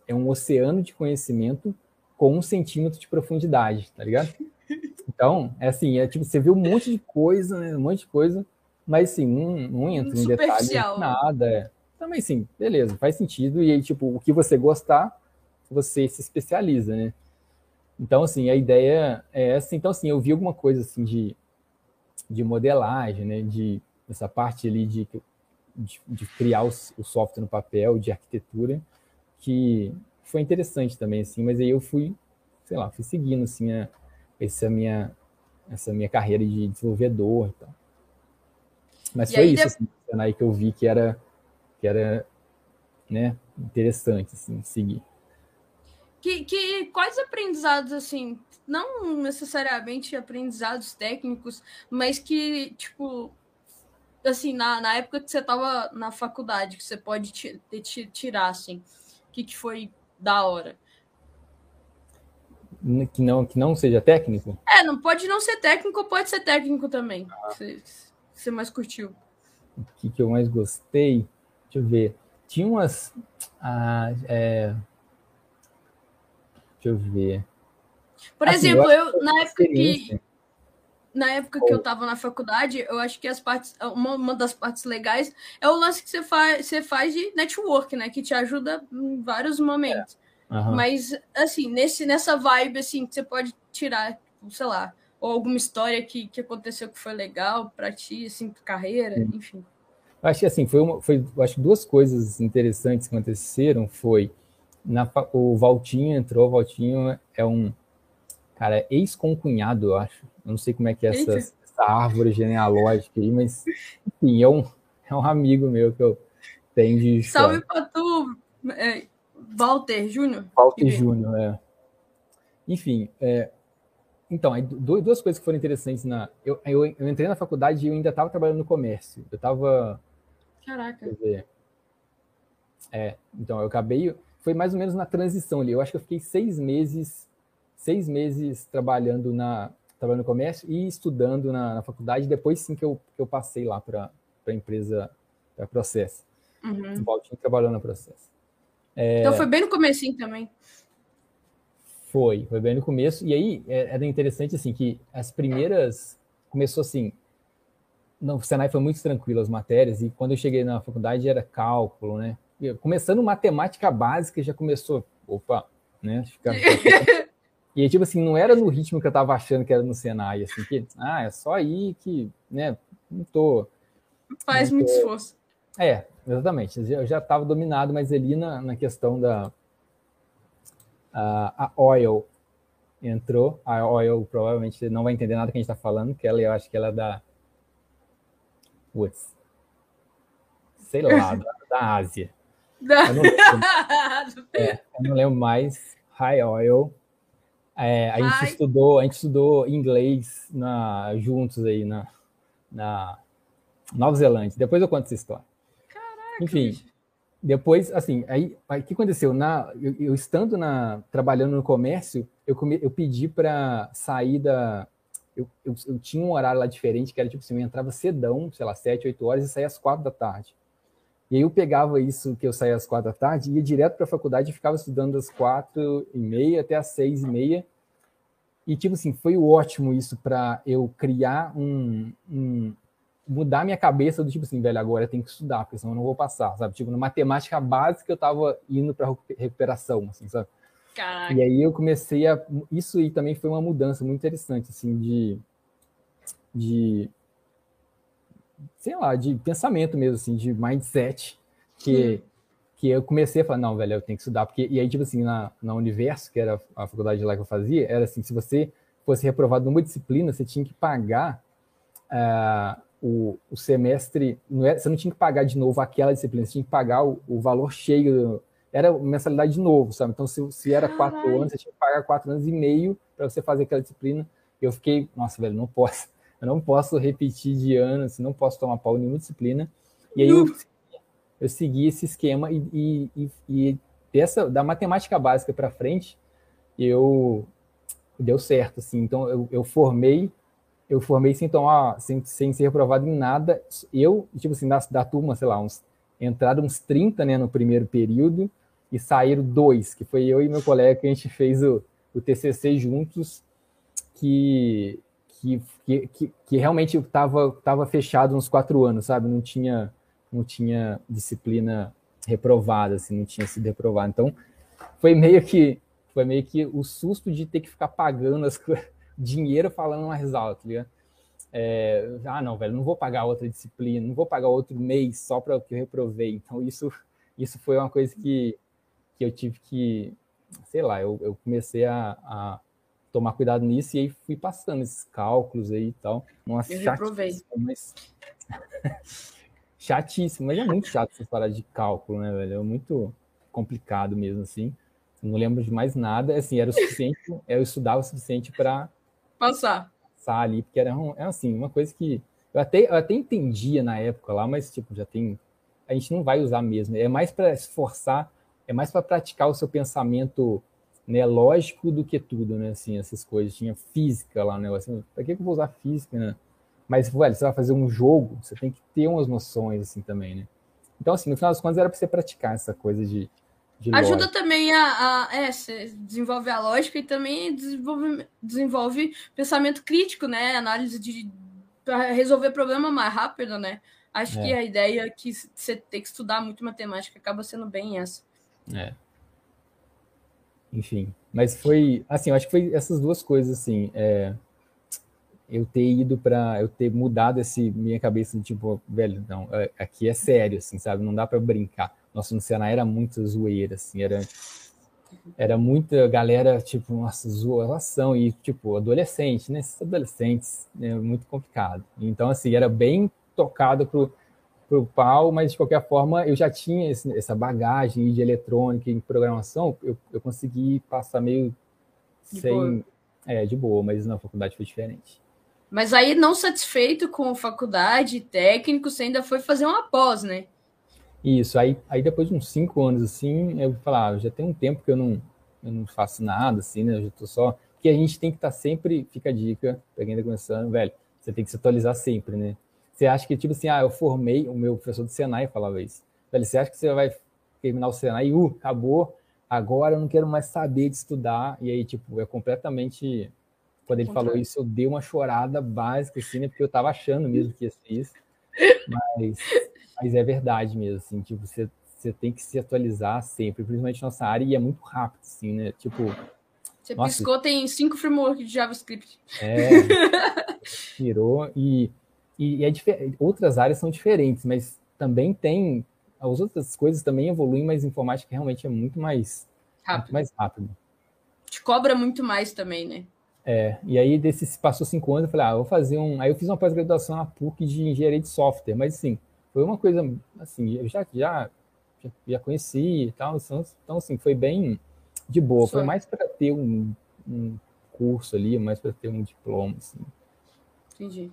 é um oceano de conhecimento com um centímetro de profundidade, tá ligado? Então, é assim, é tipo, você vê um monte de coisa, né? Um monte de coisa, mas assim, não, não entra em detalhe nada. É. Também sim, beleza, faz sentido. E aí, tipo, o que você gostar, você se especializa, né? Então, assim, a ideia é essa. Então, assim, eu vi alguma coisa assim de, de modelagem, né? De essa parte ali de, de, de criar o, o, software no papel, de arquitetura, que foi interessante também, assim. Mas aí eu fui, sei lá, fui seguindo, assim, a, essa minha essa minha carreira de desenvolvedor e tal. Mas e foi isso, assim, aí que eu vi que era que era, né, interessante, assim, seguir. Que, que quais aprendizados, assim, não necessariamente aprendizados técnicos, mas que, tipo, assim, na, na época que você estava na faculdade, que você pode tirar, assim, o que, que foi da hora? Que não, que não seja técnico? É, não pode não ser técnico, pode ser técnico também. Ah. Você, você mais curtiu. O que, que eu mais gostei? Deixa eu ver. Tinha umas. Ah, é, Deixa eu ver. Por assim, exemplo, eu, eu na época que na época que eu estava na faculdade, eu acho que as partes, uma, uma, das partes legais é o lance que você faz, você faz de network, né? Que te ajuda em vários momentos. É. Uhum. Mas, assim, nesse, nessa vibe, assim, que você pode tirar, sei lá, ou alguma história que, que aconteceu que foi legal para ti, assim, carreira, Sim. enfim. Acho que assim, foi, uma, foi acho duas coisas interessantes que aconteceram foi na, o Valtinho entrou, o Valtinho é um cara ex-concunhado, eu acho. Eu não sei como é que é essa, essa, árvore genealógica aí, mas enfim, é um, é um amigo meu que eu tenho de. Salve para tu, é, Walter Júnior. Walter Júnior, é. Enfim, é, então, duas coisas que foram interessantes na. Eu, eu, eu entrei na faculdade e eu ainda estava trabalhando no comércio. Eu estava. Caraca. Dizer, é, então eu acabei. Foi mais ou menos na transição ali. Eu acho que eu fiquei seis meses, seis meses trabalhando na trabalhando no comércio e estudando na, na faculdade. Depois sim que eu, que eu passei lá para a empresa, para processo. Uhum. O Valtinho trabalhou na processo. É, então foi bem no comecinho também. Foi, foi bem no começo. E aí é, era interessante assim que as primeiras começou assim. Não, o Senai foi muito tranquilo as matérias e quando eu cheguei na faculdade era cálculo, né? Começando matemática básica já começou, opa, né? e tipo assim, não era no ritmo que eu tava achando que era no Senai, assim, que ah, é só aí que, né, não tô faz não tô... muito esforço. É, exatamente. Eu já estava dominado, mas ali na, na questão da a, a Oil entrou. A Oil provavelmente não vai entender nada que a gente está falando, que ela, eu acho que ela é da. Putz. Sei lá, da, da Ásia. Eu, não é, eu não lembro mais. High Oil. É, a gente estudou, a gente estudou inglês na, juntos aí na, na Nova Zelândia. Depois eu conto essa história. Caraca, Enfim, depois, assim, aí o que aconteceu? Na, eu, eu, estando na, trabalhando no comércio, eu, come, eu pedi para sair da. Eu, eu, eu, tinha um horário lá diferente, que era tipo assim, eu entrava cedão, sei lá, 7, 8 horas e saía às 4 da tarde. E aí eu pegava isso que eu saía às 4 da tarde, ia direto para a faculdade e ficava estudando das 4 e meia até às 6 e meia. E, tipo assim, foi ótimo isso para eu criar um, um, mudar minha cabeça do tipo assim, velho, agora tenho que estudar, porque senão eu não vou passar, sabe? Tipo, na matemática básica eu tava indo para recuperação, assim, sabe? Caraca. E aí eu comecei a. Isso aí também foi uma mudança muito interessante, assim, de. de sei lá, de pensamento mesmo, assim, de mindset, que, que eu comecei a falar, não, velho, eu tenho que estudar, porque, e aí, tipo assim, na, na Universo, que era a faculdade lá que eu fazia, era assim, se você fosse reprovado numa disciplina, você tinha que pagar uh, o, o semestre, não era, você não tinha que pagar de novo aquela disciplina, você tinha que pagar o, o valor cheio, era mensalidade de novo, sabe? Então, se, se era quatro anos, você tinha que pagar quatro anos e meio para você fazer aquela disciplina. Eu fiquei, nossa, velho, não posso, eu não posso repetir de ano, assim, não posso tomar pau em nenhuma disciplina. E aí eu, eu segui esse esquema e, e, e, e dessa, da matemática básica para frente, eu deu certo, assim. Então, eu, eu formei eu formei sem tomar, sem, sem ser reprovado em nada. Eu, tipo assim, da, da turma, sei lá, uns, entraram uns 30, né, no primeiro período, e saíram dois, que foi eu e meu colega que a gente fez o, o TCC juntos, que, que, que, que realmente estava tava fechado uns quatro anos, sabe? Não tinha, não tinha disciplina reprovada, assim, não tinha sido reprovado. Então, foi meio que foi meio que o susto de ter que ficar pagando as dinheiro falando mais alto, ligado? É, ah, não, velho, não vou pagar outra disciplina, não vou pagar outro mês só para o que eu reprovei. Então, isso, isso foi uma coisa que, que eu tive que, sei lá, eu, eu comecei a, a tomar cuidado nisso e aí fui passando esses cálculos aí e tal. Nossa, eu reprovei. Mas... chatíssimo, mas é muito chato essas paradas de cálculo, né, velho? É muito complicado mesmo, assim. Não lembro de mais nada, assim, era o suficiente, eu estudava o suficiente para Passar. Passar ali, porque era um, é assim, uma coisa que eu até, eu até entendia na época lá, mas tipo, já tem. A gente não vai usar mesmo. É mais para esforçar, é mais para praticar o seu pensamento né, lógico do que tudo, né? Assim, essas coisas. Tinha física lá, né? Assim, para que eu vou usar física, né? Mas, velho, você vai fazer um jogo, você tem que ter umas noções assim também, né? Então, assim, no final das contas, era para você praticar essa coisa de, de Ajuda lógica. também a, a é, desenvolve a lógica e também desenvolve, desenvolve pensamento crítico, né? Análise de para resolver problema mais rápido, né? Acho é. que a ideia é que você tem que estudar muito matemática acaba sendo bem essa. É. Enfim, mas foi assim, eu acho que foi essas duas coisas assim. É, eu ter ido para eu ter mudado esse minha cabeça de tipo, velho, não, é, aqui é sério, assim, sabe? Não dá para brincar. Nossa, no Senai era muito zoeira, assim, era era muita galera, tipo, nossa, zoação e, tipo, adolescente, né? Esses adolescentes, é muito complicado. Então, assim, era bem tocado pro, pro pau, mas de qualquer forma eu já tinha esse, essa bagagem de eletrônica e programação, eu, eu consegui passar meio de sem. Boa. É, de boa, mas na faculdade foi diferente. Mas aí, não satisfeito com faculdade, técnico, você ainda foi fazer uma pós, né? Isso, aí, aí depois de uns cinco anos, assim, eu falava, ah, já tem um tempo que eu não, eu não faço nada, assim, né? Eu já tô só. Porque a gente tem que estar tá sempre, fica a dica, pra quem tá começando, velho, você tem que se atualizar sempre, né? Você acha que, tipo assim, ah, eu formei, o meu professor do Senai falava isso. Velho, você acha que você vai terminar o Senai e, uh, acabou, agora eu não quero mais saber de estudar, e aí, tipo, é completamente quando ele falou isso, eu dei uma chorada básica, assim, né? Porque eu tava achando mesmo que ia ser isso. Mas, mas é verdade mesmo, assim, tipo, você, você tem que se atualizar sempre, principalmente nossa área, e é muito rápido, assim, né? Tipo. Você nossa, piscou, tem cinco frameworks de JavaScript. É. Tirou, e, e, é outras áreas são diferentes, mas também tem. As outras coisas também evoluem, mas informática realmente é muito mais rápido. Muito mais rápido. Te cobra muito mais também, né? É, e aí, desses, passou cinco anos, eu falei, ah, vou fazer um. Aí eu fiz uma pós-graduação na PUC de engenharia de software, mas assim, foi uma coisa assim, eu já, já, já conheci e tal, então, então assim, foi bem de boa. Foi mais para ter um, um, curso ali, mais para ter um diploma, assim. Entendi.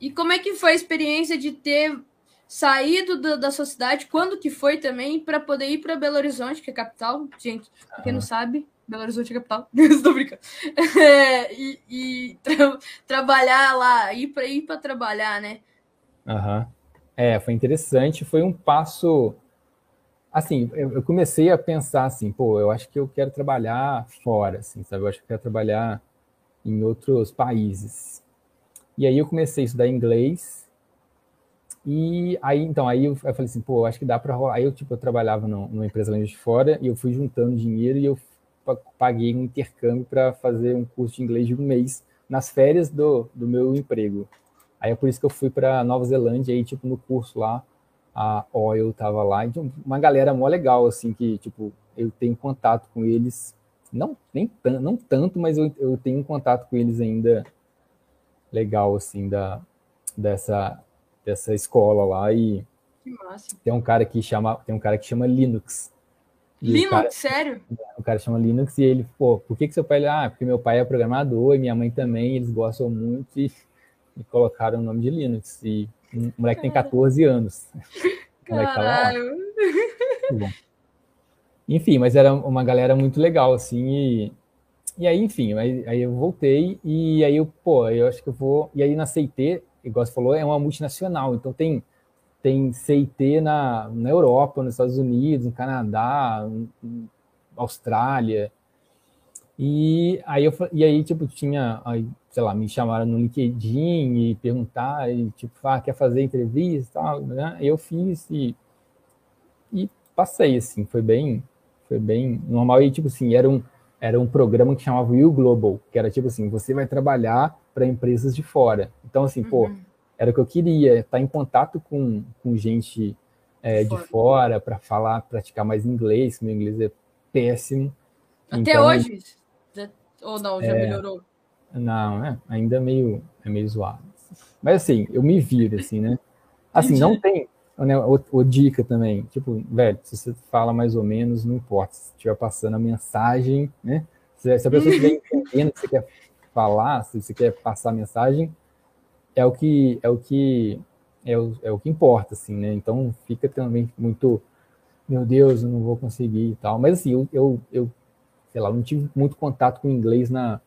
E como é que foi a experiência de ter saído do, da sua cidade? Quando que foi também para poder ir para Belo Horizonte, que é a capital? Gente, pra quem não sabe, Belo Horizonte é capital. Estou brincando. É, e, e tra trabalhar lá, ir para ir para trabalhar, né? Aham. Uhum. É, foi interessante. Foi um passo. Assim, eu comecei a pensar assim, pô, eu acho que eu quero trabalhar fora, assim, sabe? Eu acho que eu quero trabalhar em outros países. E aí eu comecei a estudar inglês. E aí, então, aí eu, falei assim, pô, eu acho que dá para rolar. Aí eu, tipo, eu trabalhava numa empresa lá de fora e eu fui juntando dinheiro e eu paguei um intercâmbio para fazer um curso de inglês de um mês nas férias do, do meu emprego. Aí é por isso que eu fui para Nova Zelândia, aí, tipo, no curso lá, a Oil tava lá, e uma galera mó legal, assim, que, tipo, eu tenho contato com eles, não, nem não tanto, mas eu, eu tenho contato com eles ainda legal, assim, da, dessa, dessa escola lá, e tem um cara que chama, tem um cara que chama Linux, Linux, cara, sério? O cara chama Linux e ele, pô, por que, que seu pai. Ah, porque meu pai é programador e minha mãe também, eles gostam muito e, e colocaram o nome de Linux. E o moleque tem 14 anos. Caralho. Bom. Enfim, mas era uma galera muito legal, assim, e, e aí, enfim, aí, aí eu voltei e aí eu, pô, eu acho que eu vou. E aí na CIT, igual você falou, é uma multinacional, então tem tem CIT na, na Europa, nos Estados Unidos, no Canadá, na Austrália. E aí, eu, e aí tipo, tinha, sei lá, me chamaram no LinkedIn e perguntar, e, tipo, ah, quer fazer entrevista tal, né? Eu fiz e, e passei, assim, foi bem, foi bem normal. E, tipo assim, era um, era um programa que chamava U Global, que era, tipo assim, você vai trabalhar para empresas de fora. Então, assim, uhum. pô, era o que eu queria, estar em contato com, com gente é, de fora para falar, praticar mais inglês, meu inglês é péssimo. Até então, hoje? Ou não, já é, melhorou? Não, é, ainda é meio, é meio zoado. Mas assim, eu me viro, assim, né? Assim, Entendi. não tem. Né, dica também, tipo, velho, se você fala mais ou menos, não importa. Se estiver passando a mensagem, né? Se, se a pessoa estiver entendendo o que você quer falar, se você quer passar a mensagem, é o que é o que é o, é o que importa, assim, né? Então fica também muito, meu Deus, eu não vou conseguir e tal. Mas assim, eu, eu, eu sei lá, não tive muito contato com inglês na,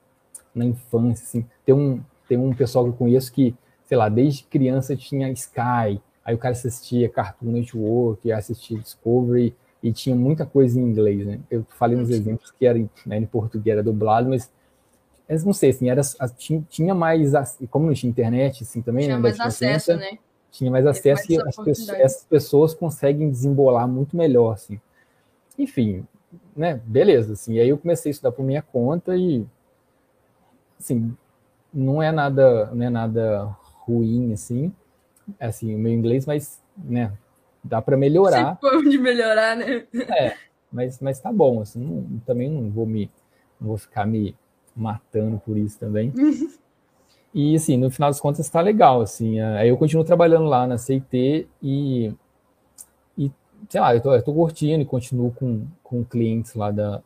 na infância, assim. Tem um, tem um pessoal que eu conheço que, sei lá, desde criança tinha Sky, aí o cara assistia Cartoon Network, assistia Discovery, e tinha muita coisa em inglês, né? Eu falei uns exemplos que era né, em português, era dublado, mas mas não sei, assim, era, tinha, tinha mais, como não tinha internet, assim, também, tinha né, mais acesso, né? Tinha mais acesso mais e as pessoas, essas pessoas conseguem desembolar muito melhor, assim. Enfim, né, beleza, assim, e aí eu comecei a estudar por minha conta e, assim, não é nada, não é nada ruim assim, assim, o meu inglês, mas, né, dá para melhorar. Sempre de melhorar, né? É, mas, mas tá bom, assim, não, também não vou me, não vou ficar me matando por isso também. e, assim, no final das contas tá legal, assim, aí eu continuo trabalhando lá na CIT e, e sei lá, eu tô, eu tô curtindo e continuo com, com clientes lá da,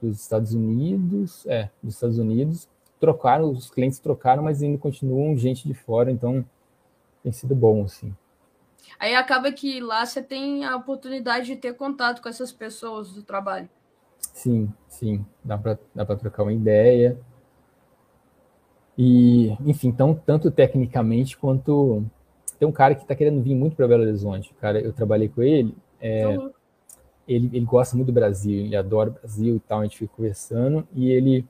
dos Estados Unidos, é, dos Estados Unidos, trocaram, os clientes trocaram, mas ainda continuam gente de fora, então tem sido bom, assim. Aí acaba que lá você tem a oportunidade de ter contato com essas pessoas do trabalho. Sim, sim, dá para dá trocar uma ideia. E, enfim, então, tanto tecnicamente quanto. Tem um cara que está querendo vir muito para Belo Horizonte. Cara, eu trabalhei com ele. É, uhum. ele, ele gosta muito do Brasil, ele adora o Brasil e tal. A gente fica conversando. E ele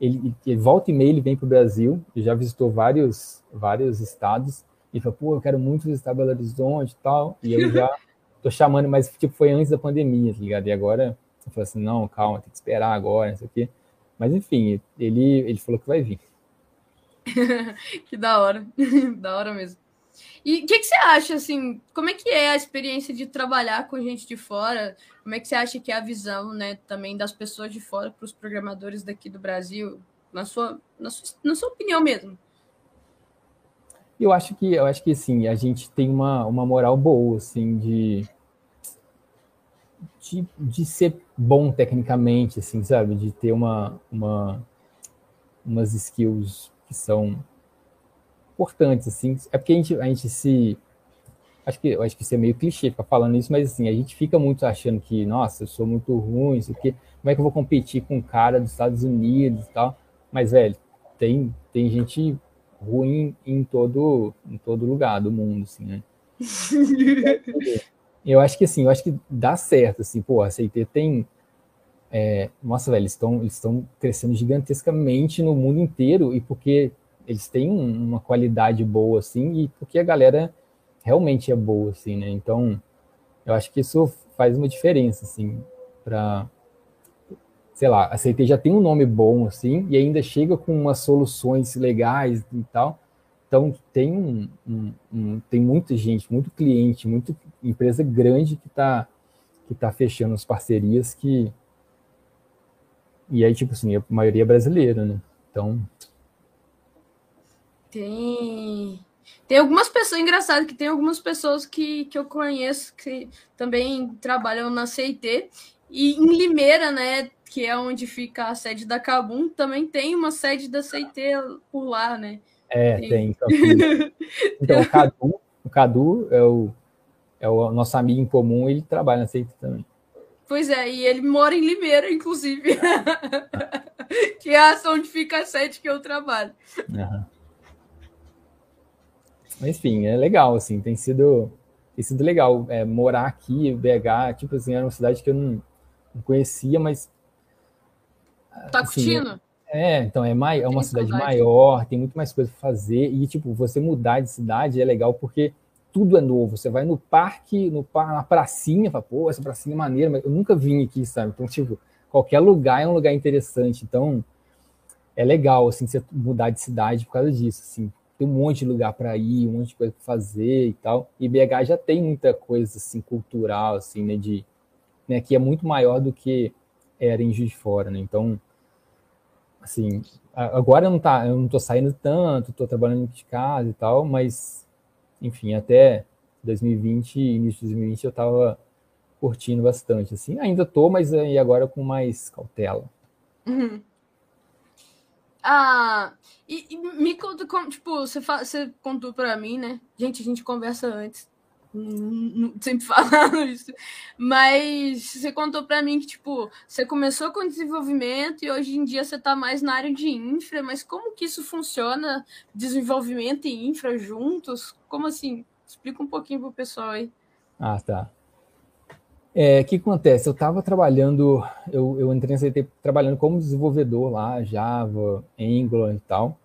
ele, ele volta e meia ele vem para o Brasil, já visitou vários, vários estados, e fala, pô, eu quero muito visitar Belo Horizonte e tal, e eu já tô chamando, mas tipo, foi antes da pandemia, tá ligado? E agora eu falei assim, não, calma, tem que esperar agora, não sei o quê. Mas enfim, ele, ele falou que vai vir. que da hora, da hora mesmo. E o que, que, você acha, assim, como é que é a experiência de trabalhar com gente de fora? Como é que você acha que é a visão, né, também das pessoas de fora para os programadores daqui do Brasil, na sua, na sua, na sua opinião mesmo? Eu acho que, eu acho que, sim, a gente tem uma, uma moral boa, assim, de, de, de ser bom tecnicamente, assim, sabe? De ter uma, uma, umas skills que são importantes, assim. É porque a gente, a gente se. Acho que, acho que isso é meio clichê ficar falando isso, mas assim, a gente fica muito achando que, nossa, eu sou muito ruim, isso aqui, como é que eu vou competir com um cara dos Estados Unidos e tal? Mas, velho, tem, tem gente ruim em todo, em todo lugar do mundo, assim, né? eu acho que assim, eu acho que dá certo, assim, pô, a CIT tem. É, nossa, velho, eles estão eles crescendo gigantescamente no mundo inteiro, e porque eles têm uma qualidade boa, assim, e porque a galera realmente é boa, assim, né? Então, eu acho que isso faz uma diferença, assim, para sei lá, a CT já tem um nome bom, assim, e ainda chega com umas soluções legais e tal. Então, tem, um, um, um tem muita gente, muito cliente, muita empresa grande que está que tá fechando as parcerias que... E aí, tipo assim, a maioria é brasileira, né? Então, tem. Tem algumas pessoas, engraçado que tem algumas pessoas que, que eu conheço que também trabalham na CIT. E em Limeira, né, que é onde fica a sede da Cabum, também tem uma sede da CIT por lá, né? É, tem. tem então, então o Cadu, o Cadu é o, é o nosso amigo em comum, ele trabalha na CIT também. Pois é, e ele mora em Limeira, inclusive. que é onde fica a sede que eu trabalho. Uhum. Mas, enfim, é legal, assim, tem sido, tem sido legal é, morar aqui, BH, tipo assim, era uma cidade que eu não conhecia, mas... Tá assim, curtindo? É, então, é, mai, é uma cidade maior, tem muito mais coisa para fazer, e, tipo, você mudar de cidade é legal porque tudo é novo. Você vai no parque, no, na pracinha, fala, pô, essa pracinha é maneira, mas eu nunca vim aqui, sabe? Então, tipo, qualquer lugar é um lugar interessante. Então, é legal, assim, você mudar de cidade por causa disso, assim tem um monte de lugar para ir, um monte de coisa para fazer e tal. E BH já tem muita coisa assim cultural assim, né, de né, que é muito maior do que era em Juiz de Fora, né? Então, assim, agora eu não tá, eu não tô saindo tanto, tô trabalhando de casa e tal, mas enfim, até 2020, início de 2020 eu tava curtindo bastante assim. Ainda tô, mas aí agora com mais cautela. Uhum. Ah, e, e, me conta como, tipo, você, você contou para mim, né? Gente, a gente conversa antes. Sempre falando isso. Mas você contou para mim que, tipo, você começou com desenvolvimento e hoje em dia você tá mais na área de infra, mas como que isso funciona? Desenvolvimento e infra juntos? Como assim? Explica um pouquinho pro pessoal aí. Ah, tá. É, o que acontece? Eu estava trabalhando, eu, eu entrei na CT trabalhando como desenvolvedor lá, Java, Angular e tal.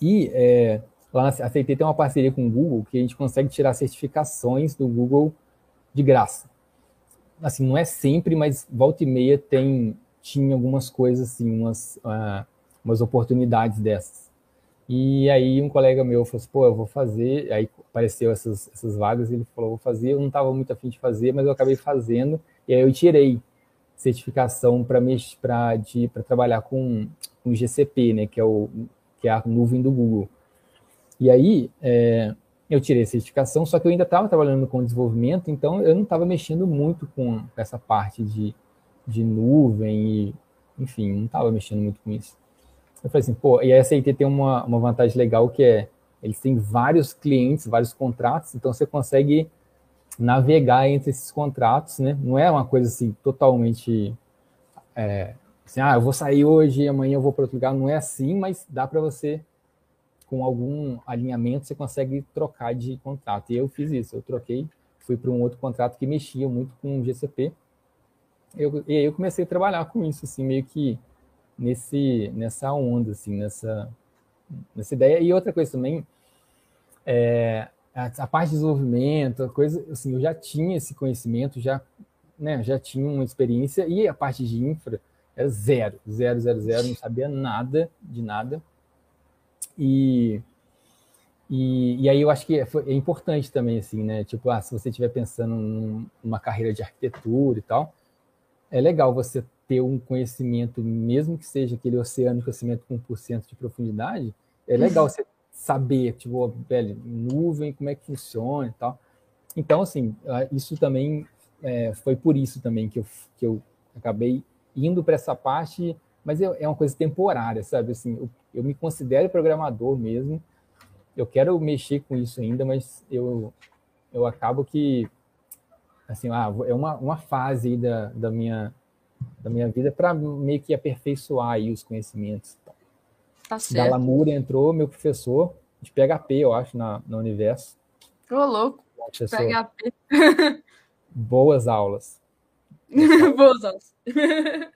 E é, lá na CT tem uma parceria com o Google que a gente consegue tirar certificações do Google de graça. Assim, não é sempre, mas volta e meia tem, tinha algumas coisas assim, umas, uh, umas oportunidades dessas. E aí um colega meu falou assim, pô, eu vou fazer, aí apareceu essas, essas vagas, ele falou, vou fazer, eu não estava muito afim de fazer, mas eu acabei fazendo, e aí eu tirei certificação para trabalhar com, com GCP, né, que é, o, que é a nuvem do Google. E aí é, eu tirei a certificação, só que eu ainda estava trabalhando com desenvolvimento, então eu não estava mexendo muito com essa parte de, de nuvem e, enfim, não estava mexendo muito com isso. Eu falei assim, pô, e a SAT tem uma, uma vantagem legal que é, eles têm vários clientes, vários contratos, então você consegue navegar entre esses contratos, né? Não é uma coisa assim totalmente é, assim, ah, eu vou sair hoje, amanhã eu vou para outro lugar. Não é assim, mas dá para você, com algum alinhamento, você consegue trocar de contrato. E eu fiz isso, eu troquei, fui para um outro contrato que mexia muito com o GCP. Eu, e aí eu comecei a trabalhar com isso, assim, meio que nesse, nessa onda, assim, nessa, nessa ideia. E outra coisa também, é, a, a, parte de desenvolvimento, a coisa, assim, eu já tinha esse conhecimento, já, né, já tinha uma experiência, e a parte de infra era zero, zero, zero, zero, não sabia nada de nada. E, e, e aí eu acho que é, é importante também, assim, né, tipo, ah, se você estiver pensando numa carreira de arquitetura e tal, é legal você ter um conhecimento, mesmo que seja aquele oceano de conhecimento com 1% de profundidade, é legal uhum. você saber, tipo, velho, nuvem, como é que funciona e tal. Então, assim, isso também é, foi por isso também que eu, que eu acabei indo para essa parte, mas é, uma coisa temporária, sabe? Assim, eu, eu me considero programador mesmo, eu quero mexer com isso ainda, mas eu, eu acabo que, assim, ah, é uma, uma fase aí da, da minha da minha vida para meio que aperfeiçoar os conhecimentos. Tá certo. Da Lamura entrou meu professor de PHP, eu acho, na, no universo. Ô, louco. PHP. Boas aulas. Boas aulas.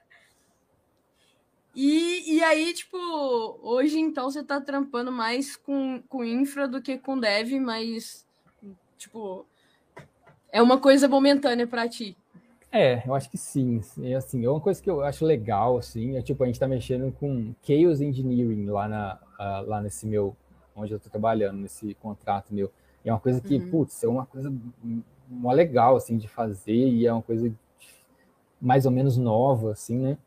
e, e aí, tipo, hoje então você tá trampando mais com, com infra do que com dev, mas, tipo, é uma coisa momentânea para ti. É, eu acho que sim. É, assim, é uma coisa que eu acho legal, assim, é tipo, a gente está mexendo com Chaos Engineering lá, na, uh, lá nesse meu, onde eu estou trabalhando, nesse contrato meu. E é uma coisa que, uhum. putz, é uma coisa uma legal, assim, de fazer e é uma coisa mais ou menos nova, assim, né?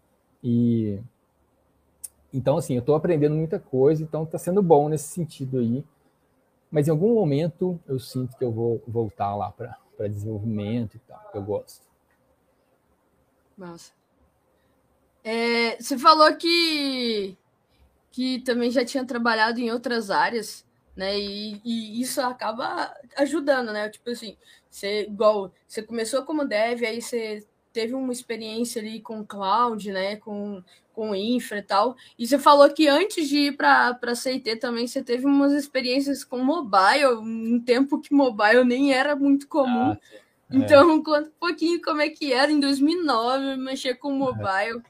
E então, assim, eu estou aprendendo muita coisa, então está sendo bom nesse sentido aí. Mas em algum momento eu sinto que eu vou voltar lá para desenvolvimento e tal, que eu gosto. Nossa. É, você falou que, que também já tinha trabalhado em outras áreas, né? E, e, isso acaba ajudando, né? Tipo assim, você igual você começou como dev, aí você teve uma experiência ali com cloud, né? Com, com infra e tal. E você falou que antes de ir para a CIT também você teve umas experiências com mobile, um tempo que mobile nem era muito comum. Ah, é. Então, é. conta um pouquinho como é que era em 2009 mexer com mobile.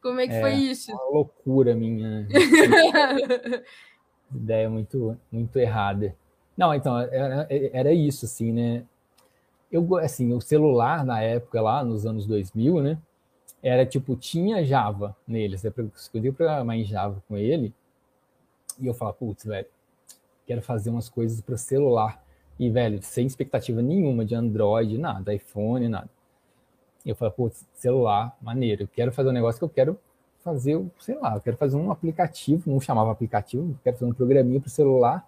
Como é que é, foi isso? Uma loucura minha. Ideia muito, muito errada. Não, então, era, era isso, assim, né? Eu, assim, o celular na época, lá nos anos 2000, né? Era tipo, tinha Java neles. Eu escolhi programar em Java com ele. E eu falava, putz, velho, quero fazer umas coisas para celular. E, velho, sem expectativa nenhuma de Android, nada, iPhone, nada. E eu falei, pô, celular, maneiro. Eu quero fazer um negócio que eu quero fazer, sei lá, eu quero fazer um aplicativo, não chamava aplicativo, quero fazer um programinha para celular.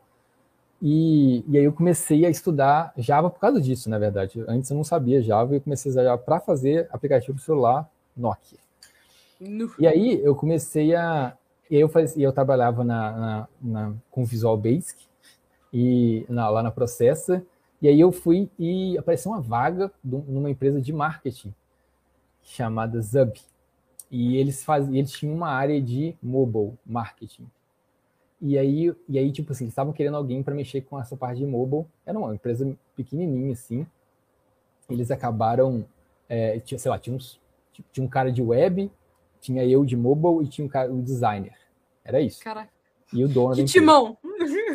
E, e aí eu comecei a estudar Java por causa disso, na verdade. Antes eu não sabia Java e eu comecei a usar Java para fazer aplicativo celular Nokia. No. E aí eu comecei a. Eu, faz, eu trabalhava na, na, na, com Visual Basic, e na, lá na Processa. E aí eu fui e apareceu uma vaga numa empresa de marketing chamada Zub. E eles faziam, eles tinham uma área de mobile marketing. E aí, e aí tipo assim, eles estavam querendo alguém para mexer com essa parte de mobile. Era uma empresa pequenininha assim. Eles acabaram, é, tinha, sei lá, tinha, uns, tinha um cara de web, tinha eu de mobile e tinha um cara, o um designer. Era isso. Caraca. E o dono que timão!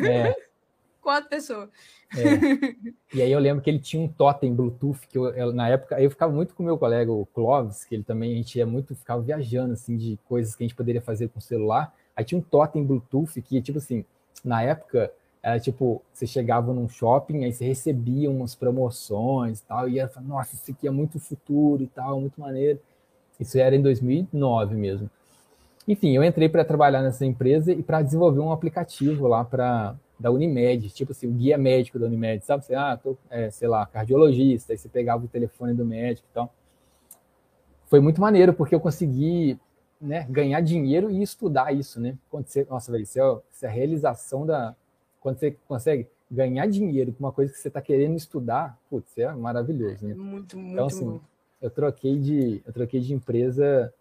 É, quatro pessoas. É. E aí eu lembro que ele tinha um totem Bluetooth, que eu, eu, na época eu ficava muito com meu colega, o Clóvis, que ele também, a gente ia muito, ficava viajando, assim, de coisas que a gente poderia fazer com o celular. Aí tinha um totem Bluetooth que, tipo assim, na época, era tipo, você chegava num shopping, aí você recebia umas promoções e tal, e era, nossa, isso aqui é muito futuro e tal, muito maneiro. Isso era em 2009 mesmo. Enfim, eu entrei para trabalhar nessa empresa e para desenvolver um aplicativo lá para da Unimed, tipo assim, o guia médico da Unimed, sabe? Você, ah, tô, é, sei lá, cardiologista, aí você pegava o telefone do médico e tal. Foi muito maneiro, porque eu consegui né, ganhar dinheiro e estudar isso, né? Quando você, nossa, velho, isso é, isso é a realização da. Quando você consegue ganhar dinheiro com uma coisa que você está querendo estudar, putz, é maravilhoso, né? Muito, muito então, assim. Eu troquei de, eu troquei de empresa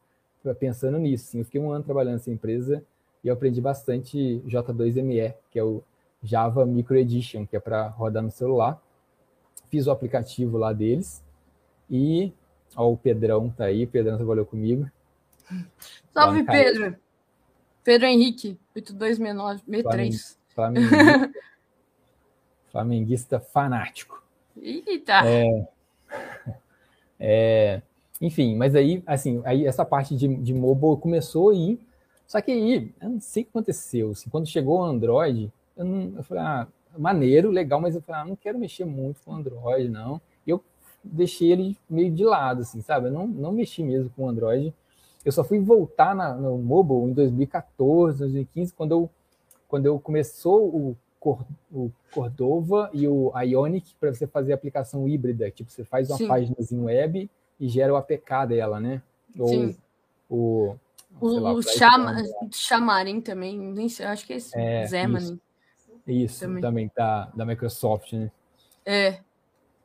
pensando nisso. Assim, eu fiquei um ano trabalhando nessa empresa e eu aprendi bastante J2ME, que é o Java Micro Edition, que é para rodar no celular. Fiz o aplicativo lá deles e ó, o Pedrão tá aí, o Pedrão trabalhou comigo. Salve, Pedro! Pedro Henrique, 8269-63. Flamenguista, flamenguista fanático. Eita! É, é, enfim, mas aí, assim, aí essa parte de, de mobile começou aí. Só que aí, eu não sei o que aconteceu. Assim, quando chegou o Android, eu, não, eu falei, ah, maneiro, legal, mas eu falei, ah, não quero mexer muito com Android, não. E eu deixei ele meio de lado, assim, sabe? Eu não, não mexi mesmo com Android. Eu só fui voltar na, no mobile em 2014, 2015, quando eu, quando eu começou o, o Cordova e o Ionic para você fazer aplicação híbrida. Tipo, você faz uma página web e gera o APK dela, né? Ou Sim. o. O, lá, o chama, Xamarin também, nem sei, acho que é esse, é, Xamarin. Isso, isso também. também tá da Microsoft, né? É.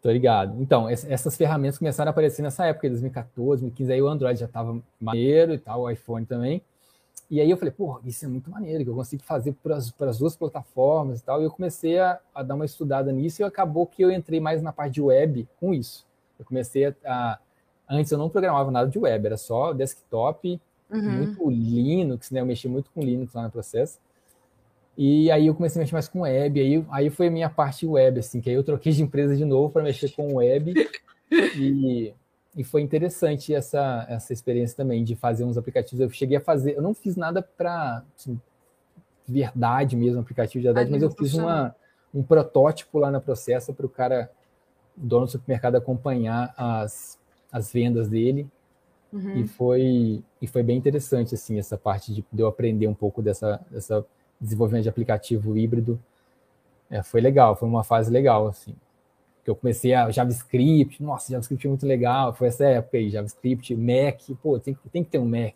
Tô ligado. Então, essas ferramentas começaram a aparecer nessa época, 2014, 2015, aí o Android já tava maneiro e tal, o iPhone também. E aí eu falei, pô, isso é muito maneiro, que eu consigo fazer para as duas plataformas e tal. E eu comecei a, a, dar uma estudada nisso e acabou que eu entrei mais na parte de web com isso. Eu comecei a, a Antes eu não programava nada de web, era só desktop, uhum. muito Linux, né? Eu mexi muito com Linux lá no processo. E aí eu comecei a mexer mais com web, aí, aí foi a minha parte web, assim, que aí eu troquei de empresa de novo para mexer com web. e, e foi interessante essa, essa experiência também de fazer uns aplicativos. Eu cheguei a fazer, eu não fiz nada para assim, verdade mesmo, aplicativo de verdade, mas eu fiz uma, um protótipo lá na processo para o cara, dono do supermercado, acompanhar as as vendas dele. Uhum. E, foi, e foi bem interessante, assim, essa parte de, de eu aprender um pouco dessa, dessa desenvolvimento de aplicativo híbrido. É, foi legal, foi uma fase legal, assim. Que eu comecei a JavaScript, nossa, JavaScript é muito legal, foi essa época aí, JavaScript, Mac, pô, tem, tem que ter um Mac.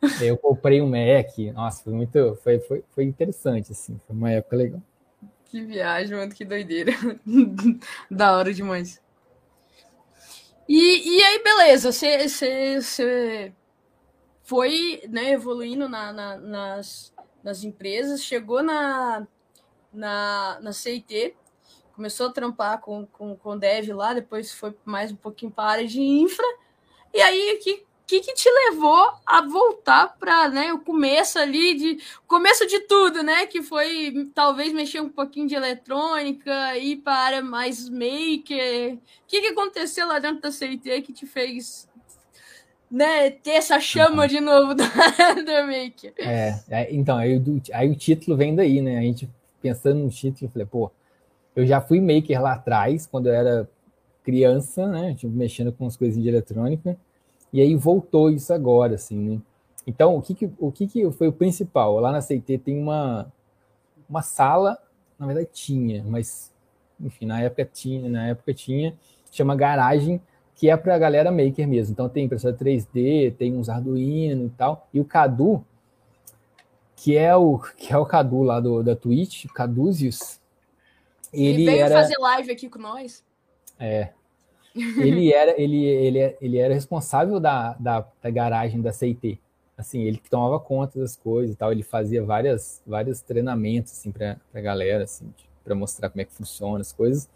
eu comprei um Mac, nossa, foi muito, foi, foi, foi interessante, assim, foi uma época legal. Que viagem, mano, que doideira. da hora demais. E, e aí, beleza, você foi né, evoluindo na, na, nas, nas empresas, chegou na, na, na CIT, começou a trampar com, com, com dev lá, depois foi mais um pouquinho para a área de infra. E aí, que, que, que te levou a voltar para né, o começo ali de começo de tudo, né? Que foi talvez mexer um pouquinho de eletrônica, ir para a área mais maker. O que, que aconteceu lá dentro da CIT que te fez né, ter essa chama de novo da maker? É, é, então, aí, aí o título vem daí, né? A gente pensando no título, falei, pô, eu já fui maker lá atrás, quando eu era criança, né? Tipo, mexendo com as coisinhas de eletrônica. E aí voltou isso agora, assim, né? Então, o que, que, o que, que foi o principal? Lá na CT tem uma, uma sala, na verdade tinha, mas, enfim, na época tinha, na época tinha, chama garagem, que é para a galera maker mesmo. Então tem impressora 3D, tem uns Arduino e tal. E o Cadu, que é o que é o Cadu lá do, da Twitch, Caduzius, ele, ele veio era... fazer live aqui com nós. É, ele era, ele, ele, ele era responsável da, da, da garagem da CIT. Assim, ele que tomava conta das coisas e tal, ele fazia várias, vários treinamentos, assim, pra, pra galera, assim, para mostrar como é que funciona as coisas.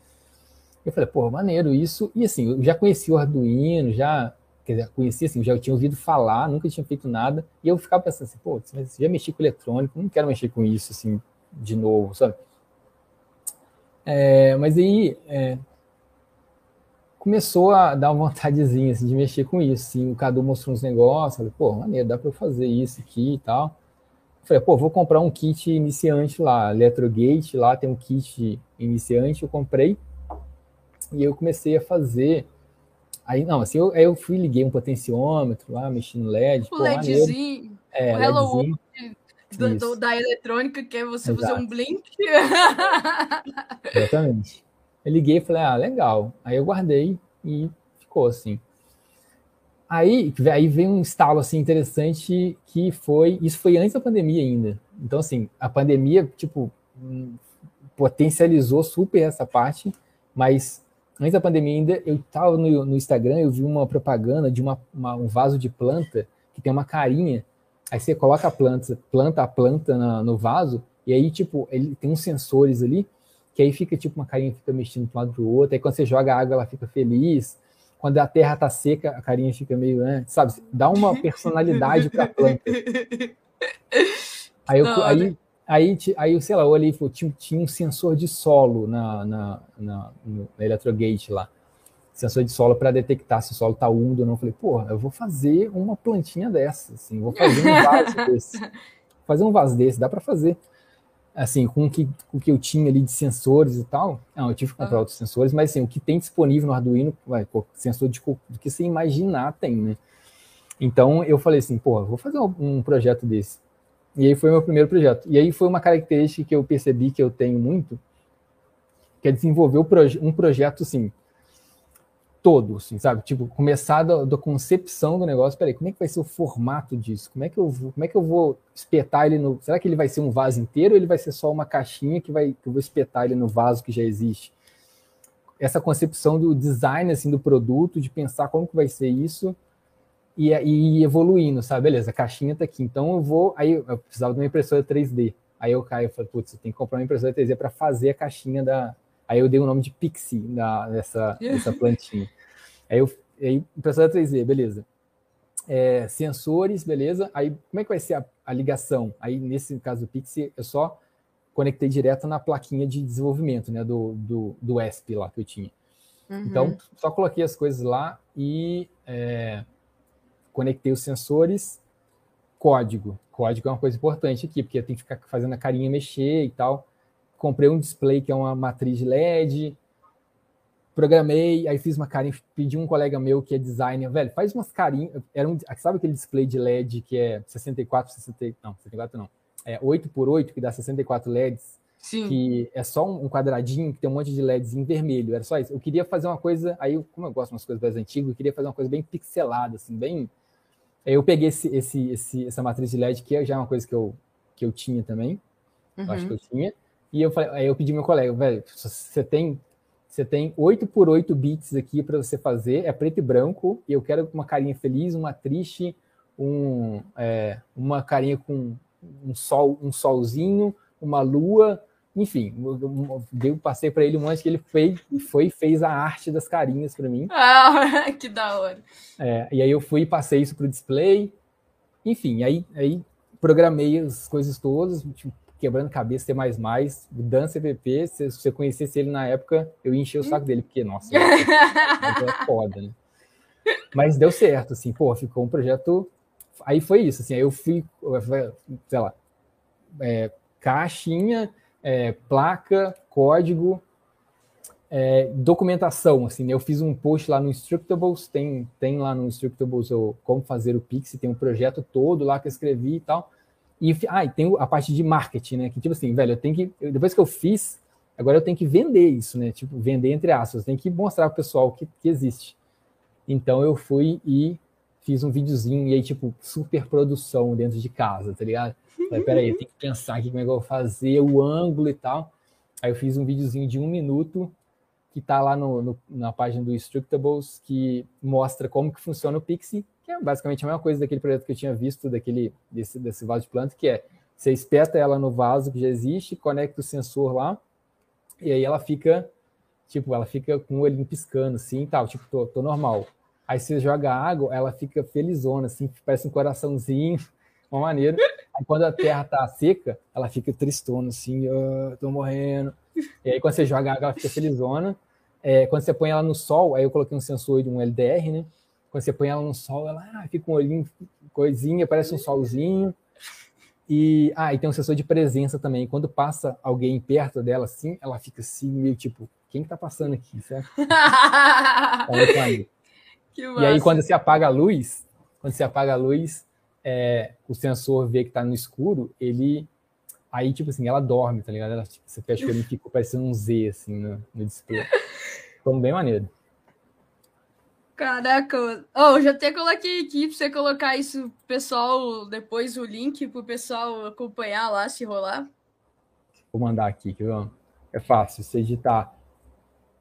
Eu falei, pô, maneiro isso. E assim, eu já conhecia o Arduino, já, quer dizer, conhecia assim, já tinha ouvido falar, nunca tinha feito nada. E eu ficava pensando assim, pô, já mexi com eletrônico, não quero mexer com isso, assim, de novo, sabe? É, mas aí, é, começou a dar uma vontadezinha assim, de mexer com isso. Assim. O Cadu mostrou uns negócios, falei, pô, maneiro, dá para eu fazer isso aqui e tal. falei, pô, vou comprar um kit iniciante lá, Electrogate, lá tem um kit iniciante, eu comprei. E eu comecei a fazer. Aí, não, assim, eu, aí eu fui, liguei um potenciômetro lá, mexi no LED. O pô, LEDzinho, é, o Hello World do, do, da eletrônica, que é você Exato. fazer um blink. Exatamente. Eu liguei e falei, ah, legal. Aí eu guardei e ficou assim. Aí, aí vem um estalo assim interessante que foi, isso foi antes da pandemia ainda. Então assim, a pandemia tipo potencializou super essa parte, mas antes da pandemia ainda eu estava no, no, Instagram, eu vi uma propaganda de uma, uma, um vaso de planta que tem uma carinha. Aí você coloca a planta, planta a planta na, no vaso e aí tipo ele tem uns sensores ali que aí fica tipo uma carinha fica mexendo de um lado para o outro. Aí quando você joga água ela fica feliz quando a terra tá seca, a carinha fica meio, né? Sabe? Dá uma personalidade para a planta. Aí, eu, aí, aí, aí, sei lá, eu olhei e tinha, tinha um sensor de solo na, na, na, no Electrogate lá. Sensor de solo para detectar se o solo tá úmido ou não. Eu falei, porra, eu vou fazer uma plantinha dessa, assim, vou fazer um vaso desse. Fazer um vaso desse, dá para fazer assim, com o que, com o que eu tinha ali de sensores e tal, não, eu tive que comprar outros sensores, mas assim, o que tem disponível no Arduino, vai, sensor de do que você imaginar tem, né? Então eu falei assim, pô, vou fazer um, um, projeto desse. E aí foi o meu primeiro projeto. E aí foi uma característica que eu percebi que eu tenho muito, que é desenvolver um projeto, assim, todo, assim, sabe? Tipo, começar da, da, concepção do negócio. Peraí, como é que vai ser o formato disso? Como é que eu vou, como é que eu vou espetar ele no. Será que ele vai ser um vaso inteiro ou ele vai ser só uma caixinha que, vai, que eu vou espetar ele no vaso que já existe? Essa concepção do design assim, do produto, de pensar como que vai ser isso e, e evoluindo, sabe? Beleza, a caixinha tá aqui. Então eu vou. Aí eu precisava de uma impressora 3D. Aí eu caio e falei, putz, você tem que comprar uma impressora 3D para fazer a caixinha da, Aí eu dei o nome de Pixie na, nessa, nessa plantinha. Aí eu aí, impressora 3D, beleza. É, sensores, beleza. Aí como é que vai ser a, a, ligação? Aí nesse caso do Pixie, eu só conectei direto na plaquinha de desenvolvimento, né, do, do, do ESP lá que eu tinha. Uhum. Então, só coloquei as coisas lá e é, conectei os sensores, código. Código é uma coisa importante aqui, porque tem que ficar fazendo a carinha mexer e tal comprei um display que é uma matriz de LED, programei, aí fiz uma carinha, pedi um colega meu que é designer, velho, faz umas carinhas, era um, sabe aquele display de LED que é 64, 60, não, 64 não, é 8 por 8 que dá 64 LEDs, Sim. que é só um quadradinho que tem um monte de LEDs em vermelho, era só isso. Eu queria fazer uma coisa, aí como eu gosto de umas coisas mais antigas, eu queria fazer uma coisa bem pixelada, assim, bem... Aí eu peguei esse, esse, esse, essa matriz de LED, que é já uma coisa que eu, que eu tinha também, uhum. acho que eu tinha, e eu falei, aí eu pedi meu colega, velho, você tem você tem 8 por 8 bits aqui para você fazer, é preto e branco, e eu quero uma carinha feliz, uma triste, um, é, uma carinha com um sol, um solzinho, uma lua, enfim, eu passei para ele um monte que ele foi, foi fez a arte das carinhas para mim. Ah, que da hora. É, e aí eu fui e passei isso para o display, enfim, aí, aí programei as coisas todas, tipo, quebrando cabeça, ter mais mais, dança EVP, se você conhecesse ele na época, eu ia encher o saco dele, porque, nossa, é foda, né? Mas deu certo, assim, pô, ficou um projeto. Aí foi isso, assim, aí eu fui, sei lá, é, caixinha, é, placa, código, é, documentação, assim, né? eu fiz um post lá no Instructables, tem, tem lá no Instructables o, como fazer o Pix, tem um projeto todo lá que eu escrevi e tal. E, ah, e tem a parte de marketing, né? Que tipo assim, velho, eu tenho que. Depois que eu fiz, agora eu tenho que vender isso, né? Tipo, vender entre aspas, tenho que mostrar pro pessoal que, que existe. Então eu fui e fiz um videozinho, e aí, tipo, super produção dentro de casa, tá ligado? Falei, peraí, eu tenho que pensar aqui como é que eu vou fazer, o ângulo e tal. Aí eu fiz um videozinho de um minuto que tá lá no, no, na página do Instructables, que mostra como que funciona o Pixie que é basicamente a mesma coisa daquele projeto que eu tinha visto, daquele, desse, desse vaso de planta, que é você espeta ela no vaso que já existe, conecta o sensor lá, e aí ela fica, tipo, ela fica com o olhinho piscando, assim, tal, tipo, tô, tô normal. Aí você joga água, ela fica felizona, assim, parece um coraçãozinho, uma maneira. Aí quando a terra tá seca, ela fica tristona, assim, oh, tô morrendo. E aí quando você joga água, ela fica felizona. É, quando você põe ela no sol, aí eu coloquei um sensor de um LDR, né? Quando você põe ela no sol, ela ah, fica um olhinho, coisinha, parece um solzinho. E, ah, e tem um sensor de presença também. Quando passa alguém perto dela, assim, ela fica assim, meio tipo, quem que tá passando aqui, certo? e aí, quando se apaga a luz, quando se apaga a luz, é, o sensor vê que tá no escuro, ele. Aí, tipo assim, ela dorme, tá ligado? Ela, tipo, você fecha o olho e fica parecendo um Z, assim, no, no display. Ficou bem maneiro. Caraca, oh, já até coloquei aqui pra você colocar isso, pessoal, depois o link pro pessoal acompanhar lá, se rolar. Vou mandar aqui, que é fácil, você digitar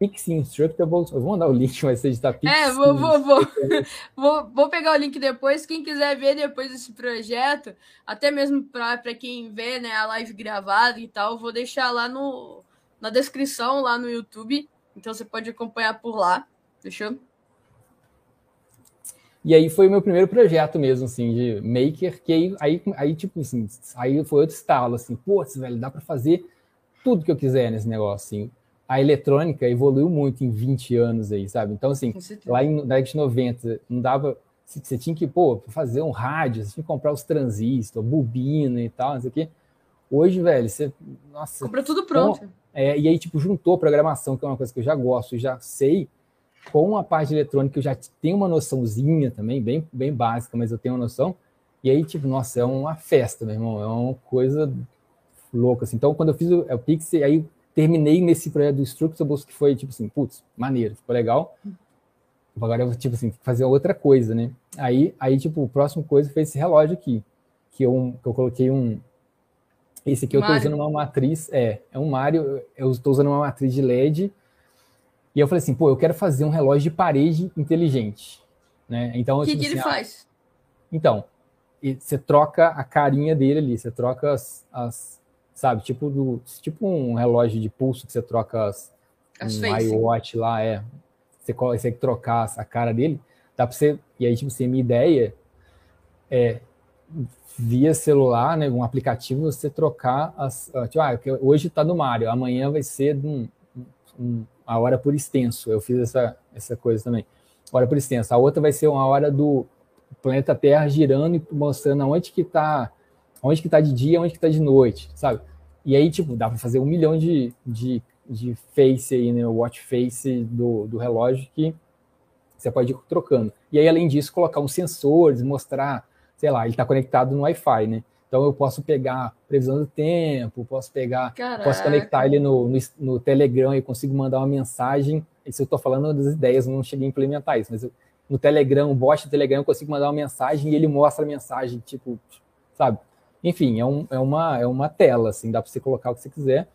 Pixie Instructables, eu vou mandar o link, mas você digitar Pixie. É, vou, vou, vou, vou, vou pegar o link depois, quem quiser ver depois desse projeto, até mesmo para quem vê né, a live gravada e tal, vou deixar lá no, na descrição, lá no YouTube, então você pode acompanhar por lá, fechou? E aí foi o meu primeiro projeto mesmo, assim, de maker, que aí, aí, aí tipo assim, aí foi outro estalo, assim, pô, velho, dá para fazer tudo que eu quiser nesse negócio, assim. A eletrônica evoluiu muito em 20 anos aí, sabe? Então, assim, lá em, na década de 90, não dava... Você tinha que, pô, fazer um rádio, você tinha que comprar os transistores, bobina e tal, não sei o quê. Hoje, velho, você... Nossa... Compra tudo pronto. é, e aí, tipo, juntou programação, que é uma coisa que eu já gosto, já sei, com a parte eletrônica eu já tenho uma noçãozinha também, bem, bem básica, mas eu tenho uma noção. E aí, tipo, nossa, é uma festa, meu irmão, é uma coisa louca, assim. Então, quando eu fiz o, o Pix, aí terminei nesse projeto do Structables, que foi, tipo assim, putz, maneiro, ficou legal. Agora eu vou, tipo assim, fazer outra coisa, né? Aí, aí tipo, o próximo coisa foi esse relógio aqui, que eu, que eu coloquei um... Esse aqui eu estou usando uma matriz, é, é um Mario, eu estou usando uma matriz de LED, e eu falei assim, pô, eu quero fazer um relógio de parede inteligente. Né? Então, o que, tipo que ele assim, ah, faz? Então, você troca a carinha dele ali, você troca as, as, sabe, tipo do, tipo um relógio de pulso que você troca as, as um iWatch lá, é, você consegue trocar a cara dele, dá para você, e aí tipo assim, minha ideia é via celular, né, um aplicativo, você trocar as, ah, tipo, ah, hoje está no Mario, amanhã vai ser um, um, a hora por extenso. Eu fiz essa, essa coisa também. Hora por extenso. A outra vai ser uma hora do planeta Terra girando e mostrando onde que está onde que tá de dia, onde que tá de noite, sabe? E aí, tipo, dá para fazer um milhão de, de, de face aí, né? Watch face do, do relógio que você pode ir trocando. E aí, além disso, colocar uns sensores, mostrar, sei lá, ele está conectado no Wi-Fi, né? Então eu posso pegar previsão do tempo, posso pegar, Caraca. posso conectar ele no, no, no, Telegram e consigo mandar uma mensagem. Isso eu estou falando das ideias, não cheguei a implementar isso, mas eu, no Telegram, o bot do Telegram, eu consigo mandar uma mensagem e ele mostra a mensagem, tipo, sabe? Enfim, é, um, é, uma, é uma tela, assim, dá para você colocar o que você quiser.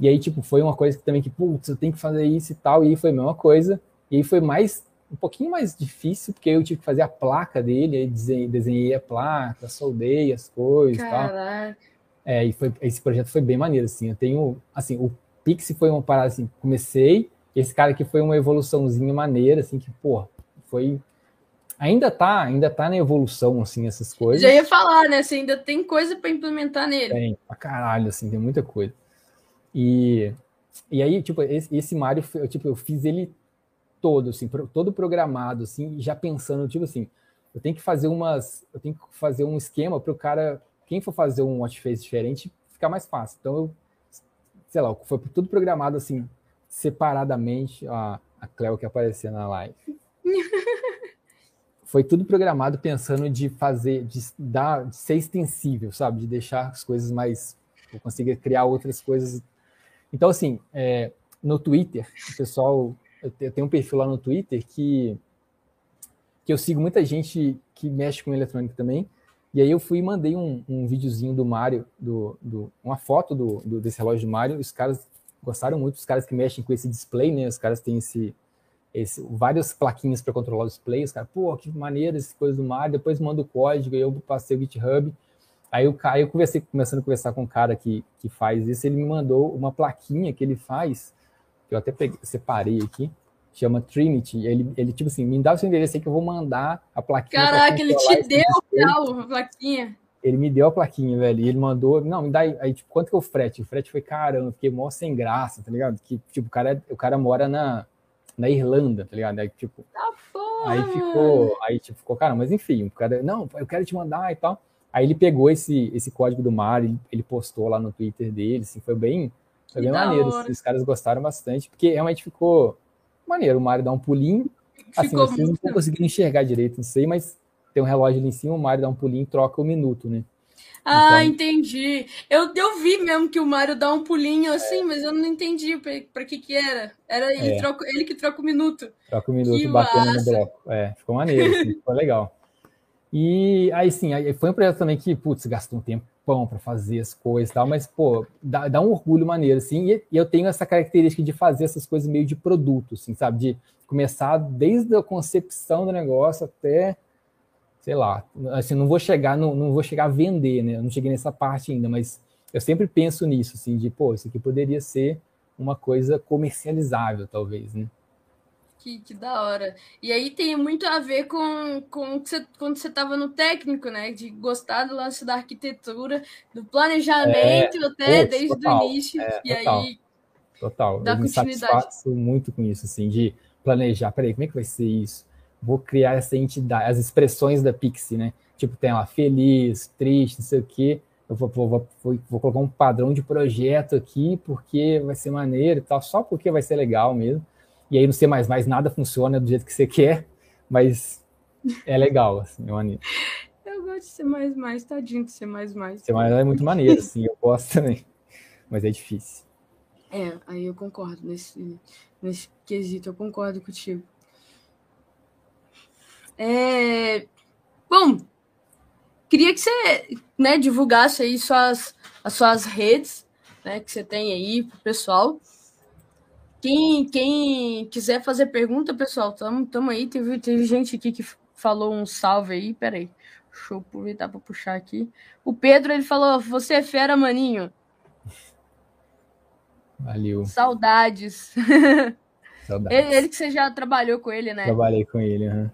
E aí, tipo, foi uma coisa que também que, putz, eu tenho que fazer isso e tal, e aí foi a mesma coisa. E aí foi mais um pouquinho mais difícil, porque eu tive que fazer a placa dele, aí desenhei, desenhei a placa, soldei as coisas Caraca. e tal. É, e foi, esse projeto foi bem maneiro, assim. Eu tenho, assim, o Pix foi uma parada, assim, comecei, esse cara aqui foi uma evoluçãozinha maneira, assim, que, pô, foi... Ainda tá, ainda tá na evolução, assim, essas coisas. Já ia falar, né? Você ainda tem coisa para implementar nele. Tem, pra caralho, assim, tem muita coisa. E, e aí, tipo, esse, esse Mario, eu, tipo, eu fiz ele todo, assim, todo programado, assim, já pensando, tipo assim, eu tenho que fazer umas, eu tenho que fazer um esquema para o cara, quem for fazer um watch face diferente, ficar mais fácil. Então eu, sei lá, foi tudo programado assim, separadamente, a, a Cleo que aparecia na live. foi tudo programado pensando de fazer, de dar, de ser extensível, sabe, de deixar as coisas mais, eu consiga criar outras coisas. Então assim, é, no Twitter, o pessoal eu tenho um perfil lá no Twitter que, que eu sigo muita gente que mexe com eletrônica também. E aí eu fui e mandei um, um videozinho do Mario, do, do, uma foto do, do, desse relógio do Mario. Os caras gostaram muito, os caras que mexem com esse display, né? Os caras têm esse, esse várias plaquinhas para controlar. Os caras, pô, que maneiro essa coisa do Mario. Depois manda o código, eu passei o GitHub. Aí eu, aí eu conversei, começando a conversar com um cara que, que faz isso, ele me mandou uma plaquinha que ele faz eu até peguei, separei aqui, chama Trinity. Ele, ele, tipo assim, me dá o seu endereço aí que eu vou mandar a plaquinha. Caraca, ele te deu tal, a plaquinha. Ele me deu a plaquinha, velho. E ele mandou, não, me dá aí, aí tipo, quanto que é o frete? O frete foi caramba, fiquei mó sem graça, tá ligado? Que, tipo, o cara, o cara mora na, na Irlanda, tá ligado? Aí, tipo, tá aí ficou, aí, tipo, ficou, cara, mas enfim, o cara, não, eu quero te mandar e tal. Aí ele pegou esse, esse código do mar, ele, ele postou lá no Twitter dele, assim, foi bem, foi bem maneiro. Os caras gostaram bastante, porque realmente ficou maneiro. O Mario dá um pulinho. Assim, ficou vocês não estão conseguindo enxergar direito, não sei, mas tem um relógio ali em cima, o Mario dá um pulinho e troca o um minuto, né? Ah, então... entendi. Eu, eu vi mesmo que o Mario dá um pulinho assim, é. mas eu não entendi para que que era. Era ele, é. troca, ele que troca o minuto. Troca o minuto que batendo massa. no bloco. É, ficou maneiro, assim, ficou legal. E aí sim, aí foi um projeto também que, putz, gastou um tempão para fazer as coisas e tal, mas, pô, dá, dá um orgulho maneiro, assim, e, e, eu tenho essa característica de fazer essas coisas meio de produto, assim, sabe? De começar desde a concepção do negócio até, sei lá, assim, não vou chegar, não, não vou chegar a vender, né? Eu não cheguei nessa parte ainda, mas eu sempre penso nisso, assim, de, pô, isso aqui poderia ser uma coisa comercializável, talvez, né? Que, que da hora. E aí tem muito a ver com, com você, quando você estava no técnico, né? De gostar do lance da arquitetura, do planejamento é, até desde total, o início. É, e total, aí. Total. Da Eu me satisfaço muito com isso, assim, de planejar. Peraí, como é que vai ser isso? Vou criar essa entidade, as expressões da Pixie, né? Tipo, tem lá feliz, triste, não sei o quê. Eu vou, vou, vou, vou, colocar um padrão de projeto aqui, porque vai ser maneiro e tal, só porque vai ser legal mesmo. E aí no C++ nada funciona do jeito que você quer, mas é legal, assim, é maneiro. Eu gosto de C++, tadinho de C++. C++ é muito maneiro, assim, eu gosto também, mas é difícil. É, aí eu concordo nesse, nesse quesito, eu concordo contigo. É... Bom, queria que você né, divulgasse aí suas, as suas redes né, que você tem aí pro pessoal. Quem, quem quiser fazer pergunta, pessoal, tamo, tamo aí. Teve, teve gente aqui que falou um salve aí. Peraí, deixa eu aproveitar para puxar aqui. O Pedro, ele falou: Você é fera, maninho. Valeu. Saudades. Saudades. Ele, ele, que você já trabalhou com ele, né? Trabalhei com ele, uhum.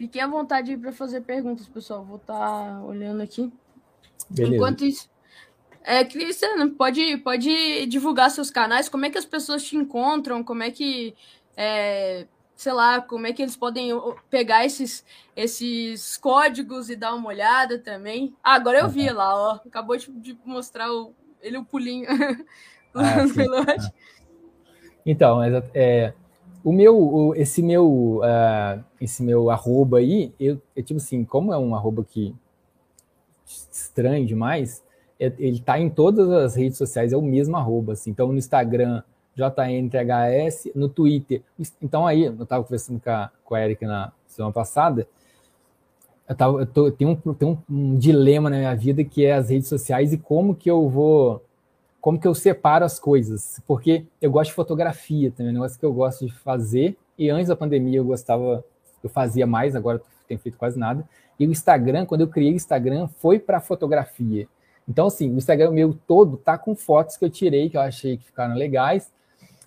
Fiquem à vontade para fazer perguntas, pessoal. Vou estar tá olhando aqui. Beleza. Enquanto isso, é, Cristiano, pode, pode divulgar seus canais, como é que as pessoas te encontram, como é que, é, sei lá, como é que eles podem pegar esses, esses códigos e dar uma olhada também. Ah, agora eu vi lá, ó, acabou de, mostrar o, ele o pulinho ah, ah. Então, é, o meu, o, esse meu, uh, esse meu arroba aí, eu, eu, tipo assim, como é um arroba que estranho demais, é, ele está em todas as redes sociais, é o mesmo arroba, assim. Então, no Instagram, JNTHS, no Twitter. Então, aí, eu estava conversando com a, com a Erika na semana passada, eu, tava, eu, tô, eu tenho, um, tenho um, um, dilema na minha vida que é as redes sociais e como que eu vou, como que eu separo as coisas, porque eu gosto de fotografia também, é um negócio que eu gosto de fazer, e antes da pandemia eu gostava, eu fazia mais, agora tenho feito quase nada, e o Instagram, quando eu criei o Instagram, foi para fotografia, então, assim, o Instagram meu todo tá com fotos que eu tirei, que eu achei que ficaram legais.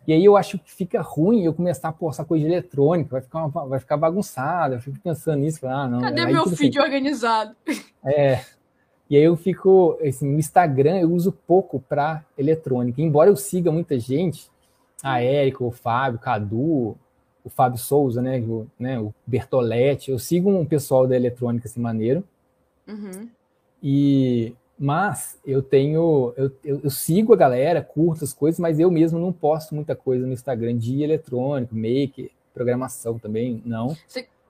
E aí eu acho que fica ruim eu começar a postar coisa eletrônica, vai ficar, uma, vai ficar bagunçado. Eu fico pensando nisso. Ah, não, Cadê aí, meu feed assim, organizado? É. E aí eu fico, assim, no Instagram eu uso pouco para eletrônica. Embora eu siga muita gente, a Érica, o Fábio, o Cadu, o Fábio Souza, né, o, né, o Bertoletti, eu sigo um pessoal da eletrônica assim maneiro. Uhum. E mas eu tenho, eu, eu, eu, sigo a galera, curto as coisas, mas eu mesmo não posto muita coisa no Instagram de eletrônico, make, programação também, não.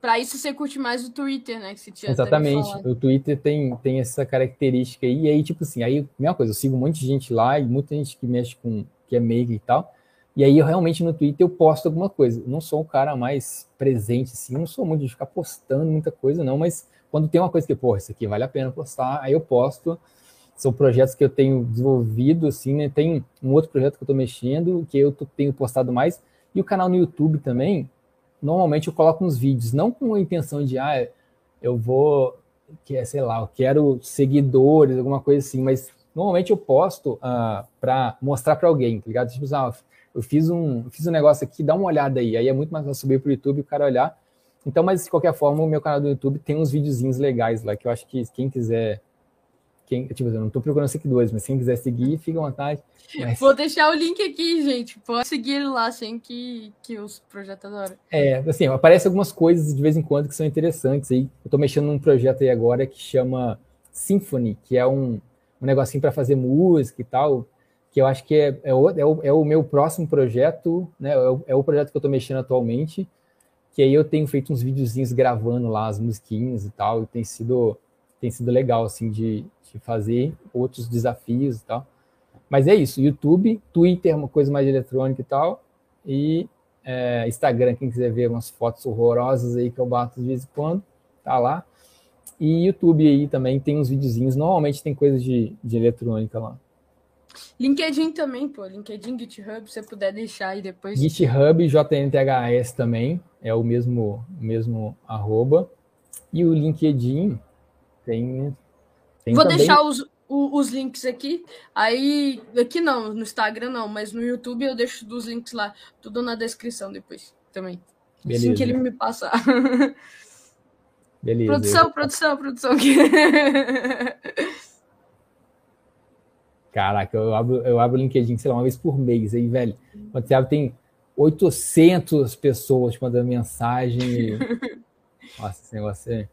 Para isso você curte mais o Twitter, né? Que você tinha Exatamente. O Twitter tem, tem essa característica aí. E aí, tipo assim, aí, mesma coisa, eu sigo um monte de gente lá e muita gente que mexe com, que é make e tal. E aí, eu realmente no Twitter eu posto alguma coisa. Eu não sou o cara mais presente, assim, eu não sou muito de ficar postando muita coisa, não, mas quando tem uma coisa que, pô, isso aqui vale a pena postar, aí eu posto. São projetos que eu tenho desenvolvido, assim, né? Tem um outro projeto que eu estou mexendo, que eu tô, tenho postado mais. E o canal no YouTube também, normalmente eu coloco uns vídeos, não com a intenção de, ah, eu vou, que é, sei lá, eu quero seguidores, alguma coisa assim, mas normalmente eu posto uh, ah, para mostrar para alguém, tá ligado? Tipo, ah, eu fiz um, fiz um negócio aqui, dá uma olhada aí. Aí é muito mais fácil subir para o YouTube o cara olhar então, mas de qualquer forma, o meu canal do YouTube tem uns videozinhos legais lá que eu acho que quem quiser quem, tipo, eu não estou procurando seguidores, mas quem quiser seguir, fica à vontade. Mas... Vou deixar o link aqui, gente. Pode seguir lá, sem que, que os projetos adoram. É, assim, aparecem algumas coisas de vez em quando que são interessantes aí. Eu estou mexendo num projeto aí agora que chama Symphony, que é um, um negocinho para fazer música e tal, que eu acho que é, é, o, é, o, é o meu próximo projeto, né? É o, é o projeto que eu estou mexendo atualmente, que aí eu tenho feito uns videozinhos gravando lá as musiquinhas e tal, e tem sido, tem sido legal, assim, de, de fazer outros desafios e tal. Mas é isso, YouTube, Twitter, uma coisa mais eletrônica e tal, e é, Instagram, quem quiser ver umas fotos horrorosas aí que eu bato de vez em quando, tá lá. E YouTube aí também tem uns videozinhos, normalmente tem coisas de, de eletrônica lá. LinkedIn também, pô. LinkedIn, GitHub, se você puder deixar aí depois. GitHub, JNTHS também, é o mesmo, mesmo arroba. E o LinkedIn tem. tem Vou também... deixar os, os links aqui. Aí, aqui não, no Instagram não, mas no YouTube eu deixo dos links lá, tudo na descrição depois também. Beleza. Assim que ele me passar. Beleza. Produção, produção, produção. Caraca, eu abro, eu abro o LinkedIn, sei lá, uma vez por mês. Aí, velho, o WhatsApp tem 800 pessoas mandando mensagem. Nossa, esse negócio é...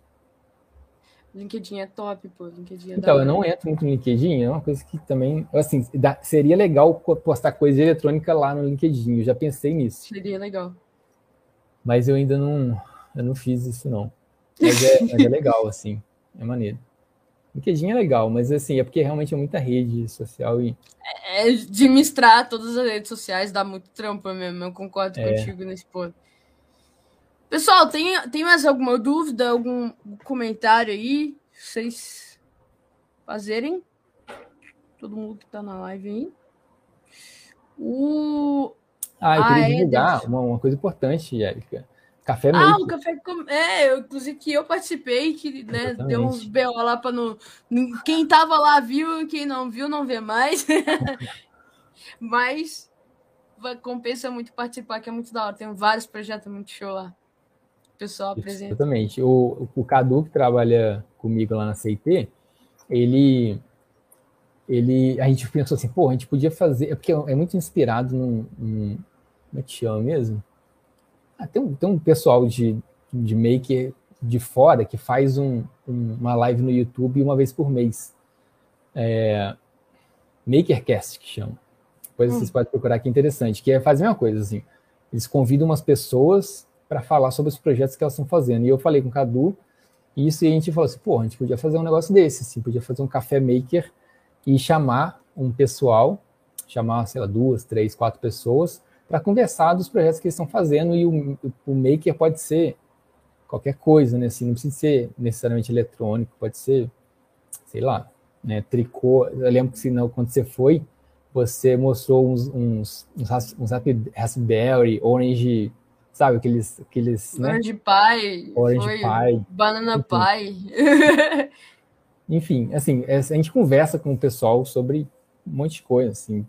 LinkedIn é top, pô. LinkedIn é então, eu não entro muito no LinkedIn, é uma coisa que também, assim, dá, seria legal postar coisa eletrônica lá no LinkedIn, eu já pensei nisso. Seria legal. Mas eu ainda não, eu não fiz isso, não. Mas é, mas é legal, assim, é maneiro. LinkedIn é legal, mas assim, é porque realmente é muita rede social e. É, administrar todas as redes sociais dá muito trampo mesmo, eu concordo é. contigo nesse ponto. Pessoal, tem, tem mais alguma dúvida, algum comentário aí? Vocês fazerem? Todo mundo que tá na live aí. O... Ah, eu queria divulgar uma, uma coisa importante, Érica. Café Ah, o café com... É, eu, inclusive que eu participei, que né, deu uns BO lá para no. Quem tava lá viu, quem não viu, não vê mais. Mas compensa muito participar, que é muito da hora. Tem vários projetos muito show lá. Pessoal apresenta. Exatamente. O, o Cadu, que trabalha comigo lá na CIT, ele. Ele, a gente pensou assim, pô, a gente podia fazer, é porque é muito inspirado num, num como é que chama mesmo? Ah, tem, um, tem um pessoal de, de maker de fora que faz um, um, uma live no YouTube uma vez por mês. É, Makercast, que chama. Depois hum. vocês podem procurar que é interessante, que é fazer a mesma coisa, assim. Eles convidam umas pessoas para falar sobre os projetos que elas estão fazendo. E eu falei com o Cadu isso e a gente falou assim, pô, a gente podia fazer um negócio desse, assim, podia fazer um café maker e chamar um pessoal, chamar, sei lá, duas, três, quatro pessoas para conversar dos projetos que eles estão fazendo e o, o maker pode ser qualquer coisa, né? Assim, não precisa ser necessariamente eletrônico, pode ser, sei lá, né? Tricô. Eu lembro que se não, quando você foi, você mostrou uns, uns, uns, uns Raspberry, Orange, sabe? Aqueles. aqueles né? Orange Pie. Orange Pie. Banana Enfim. Pie. Enfim, assim, a gente conversa com o pessoal sobre um monte de coisa, assim,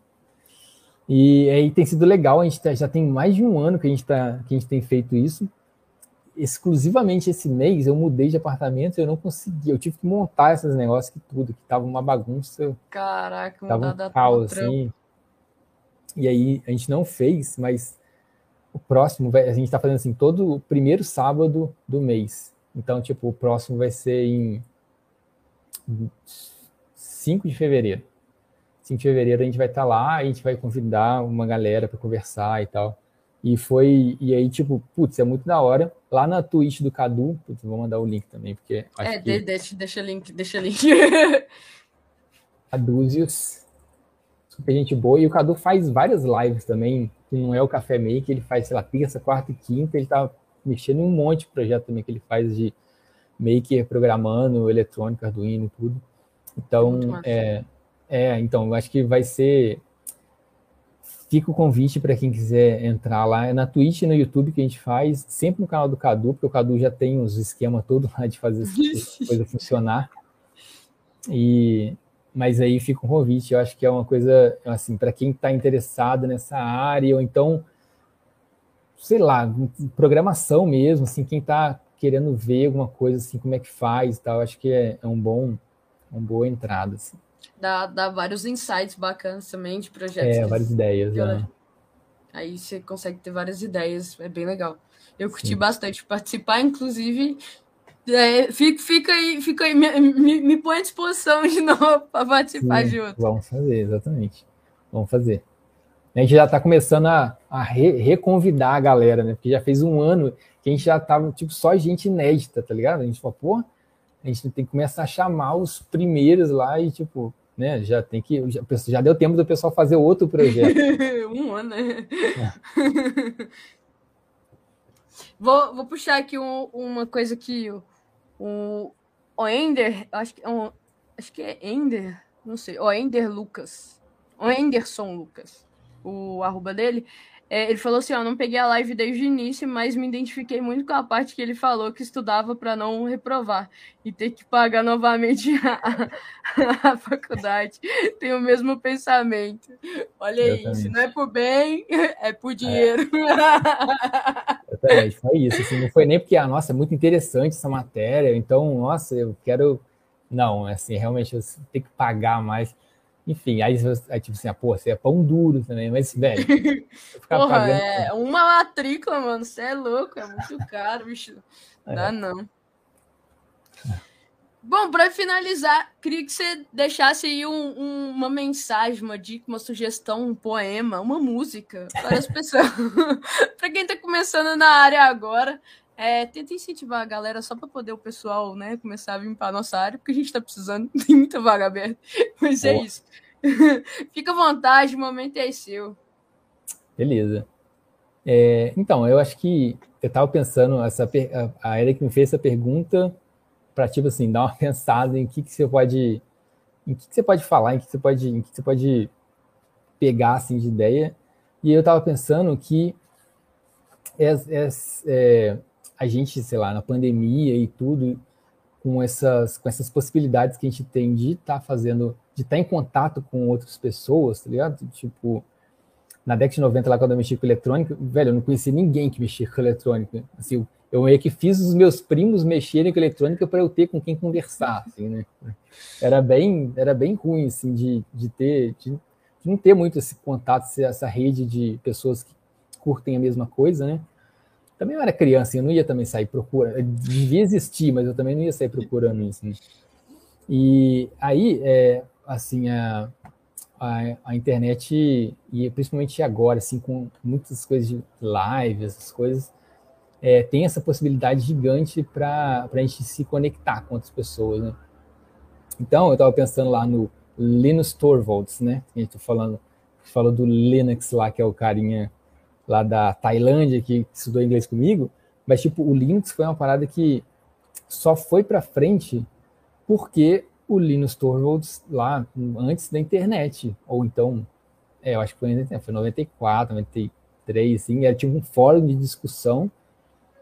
e aí tem sido legal, a gente tá, já tem mais de um ano que a gente, tá, que a gente tem feito isso. Exclusivamente esse mês eu mudei de apartamento eu não consegui, eu tive que montar esses negócios que tudo, que tava uma bagunça. Caraca, tava um caos, assim. E aí a gente não fez, mas o próximo, vai, a gente tá fazendo assim, todo o primeiro sábado do mês. Então, tipo, o próximo vai ser em 5 de fevereiro. 5 de fevereiro a gente vai estar tá lá, a gente vai convidar uma galera para conversar e tal. E foi, e aí, tipo, putz, é muito da hora. Lá na Twitch do Cadu, putz, vou mandar o link também, porque. é, que... deixa, deixa link, deixa link. Cadúzios, super gente boa. E o Cadu faz várias lives também, que não é o Café Make, ele faz, sei lá, terça, quarta e quinta, ele tá mexendo em um monte de projeto também que ele faz de maker, programando, eletrônica, Arduino e tudo. Então, é, é, então, eu acho que vai ser. Fica o convite para quem quiser entrar lá. É na Twitch e no YouTube que a gente faz, sempre no canal do Cadu, porque o Cadu já tem os esquemas todos lá de fazer essa coisa funcionar. E, mas aí fica um convite. Eu acho que é uma coisa, assim, para quem está interessado nessa área, ou então, sei lá, programação mesmo, assim, quem está querendo ver alguma coisa, assim, como é que faz e tal, acho que é, é um bom uma boa entrada. Assim. Dá, dá vários insights bacanas também de projetos. É, várias ideias. É. Aí você consegue ter várias ideias, é bem legal. Eu curti Sim. bastante participar, inclusive. É, fica, fica aí, fica aí me, me, me põe à disposição de novo para participar Sim, de outro. Vamos fazer, exatamente. Vamos fazer. A gente já está começando a, a re, reconvidar a galera, né? Porque já fez um ano que a gente já tava, tipo, só gente inédita, tá ligado? A gente falou, pô, a gente tem que começar a chamar os primeiros lá e, tipo, né? Já tem que. Já, já deu tempo do pessoal fazer outro projeto. um ano, né? É. vou, vou puxar aqui um, uma coisa que o, o Ender, acho que, um, acho que é Ender, não sei, o Ender Lucas, o Enderson Lucas, o arroba dele, é, ele falou assim: ó, não peguei a live desde o início, mas me identifiquei muito com a parte que ele falou que estudava para não reprovar e ter que pagar novamente a, a faculdade. Tem o mesmo pensamento. Olha aí, se não é por bem, é por dinheiro. É. Exatamente, foi isso. Assim, não foi nem porque, ah, nossa, é muito interessante essa matéria, então, nossa, eu quero. Não, assim, realmente eu tenho que pagar mais. Enfim, aí, aí tipo assim, ah, pô, você é pão duro também, mas, velho. Porra, pagando... é uma matrícula, mano, você é louco, é muito caro, bicho. Não dá é. não. Bom, para finalizar, queria que você deixasse aí um, um, uma mensagem, uma dica, uma sugestão, um poema, uma música para as pessoas. para quem está começando na área agora, é, tenta incentivar a galera só para poder o pessoal né, começar a vir para nossa área, porque a gente está precisando, tem muita vaga aberta. Mas é isso. Fica à vontade, o momento é seu. Beleza. É, então, eu acho que eu estava pensando, essa, a, a Eric me fez essa pergunta para tipo assim, dar uma pensada em que, que você pode em que, que você pode falar, em que você pode, em que você pode pegar assim de ideia. E eu estava pensando que é, é, é, a gente, sei lá, na pandemia e tudo, com essas, com essas possibilidades que a gente tem de estar tá fazendo, de estar tá em contato com outras pessoas, tá ligado? Tipo, na década de 90, lá quando eu mexi com eletrônica, velho, eu não conhecia ninguém que mexia com eletrônica. Assim, eu meio que fiz os meus primos mexerem com eletrônica para eu ter com quem conversar, assim, né? Era bem, era bem ruim, assim, de, de ter, de, de não ter muito esse contato, essa rede de pessoas que curtem a mesma coisa, né? Também eu era criança, eu não ia também sair procurando, devia existir, mas eu também não ia sair procurando isso. Né? E aí, é, assim, a, a, a, internet, e principalmente agora, assim, com muitas coisas de live, essas coisas, é, tem essa possibilidade gigante para a gente se conectar com outras pessoas, né? Então, eu estava pensando lá no Linus Torvalds, né? A gente tá falando, falou do Linux lá, que é o carinha lá da Tailândia que estudou inglês comigo, mas tipo, o Linux foi uma parada que só foi para frente porque o Linus Torvalds lá antes da internet, ou então, é, eu acho que foi, foi 94, 93, assim, era tipo um fórum de discussão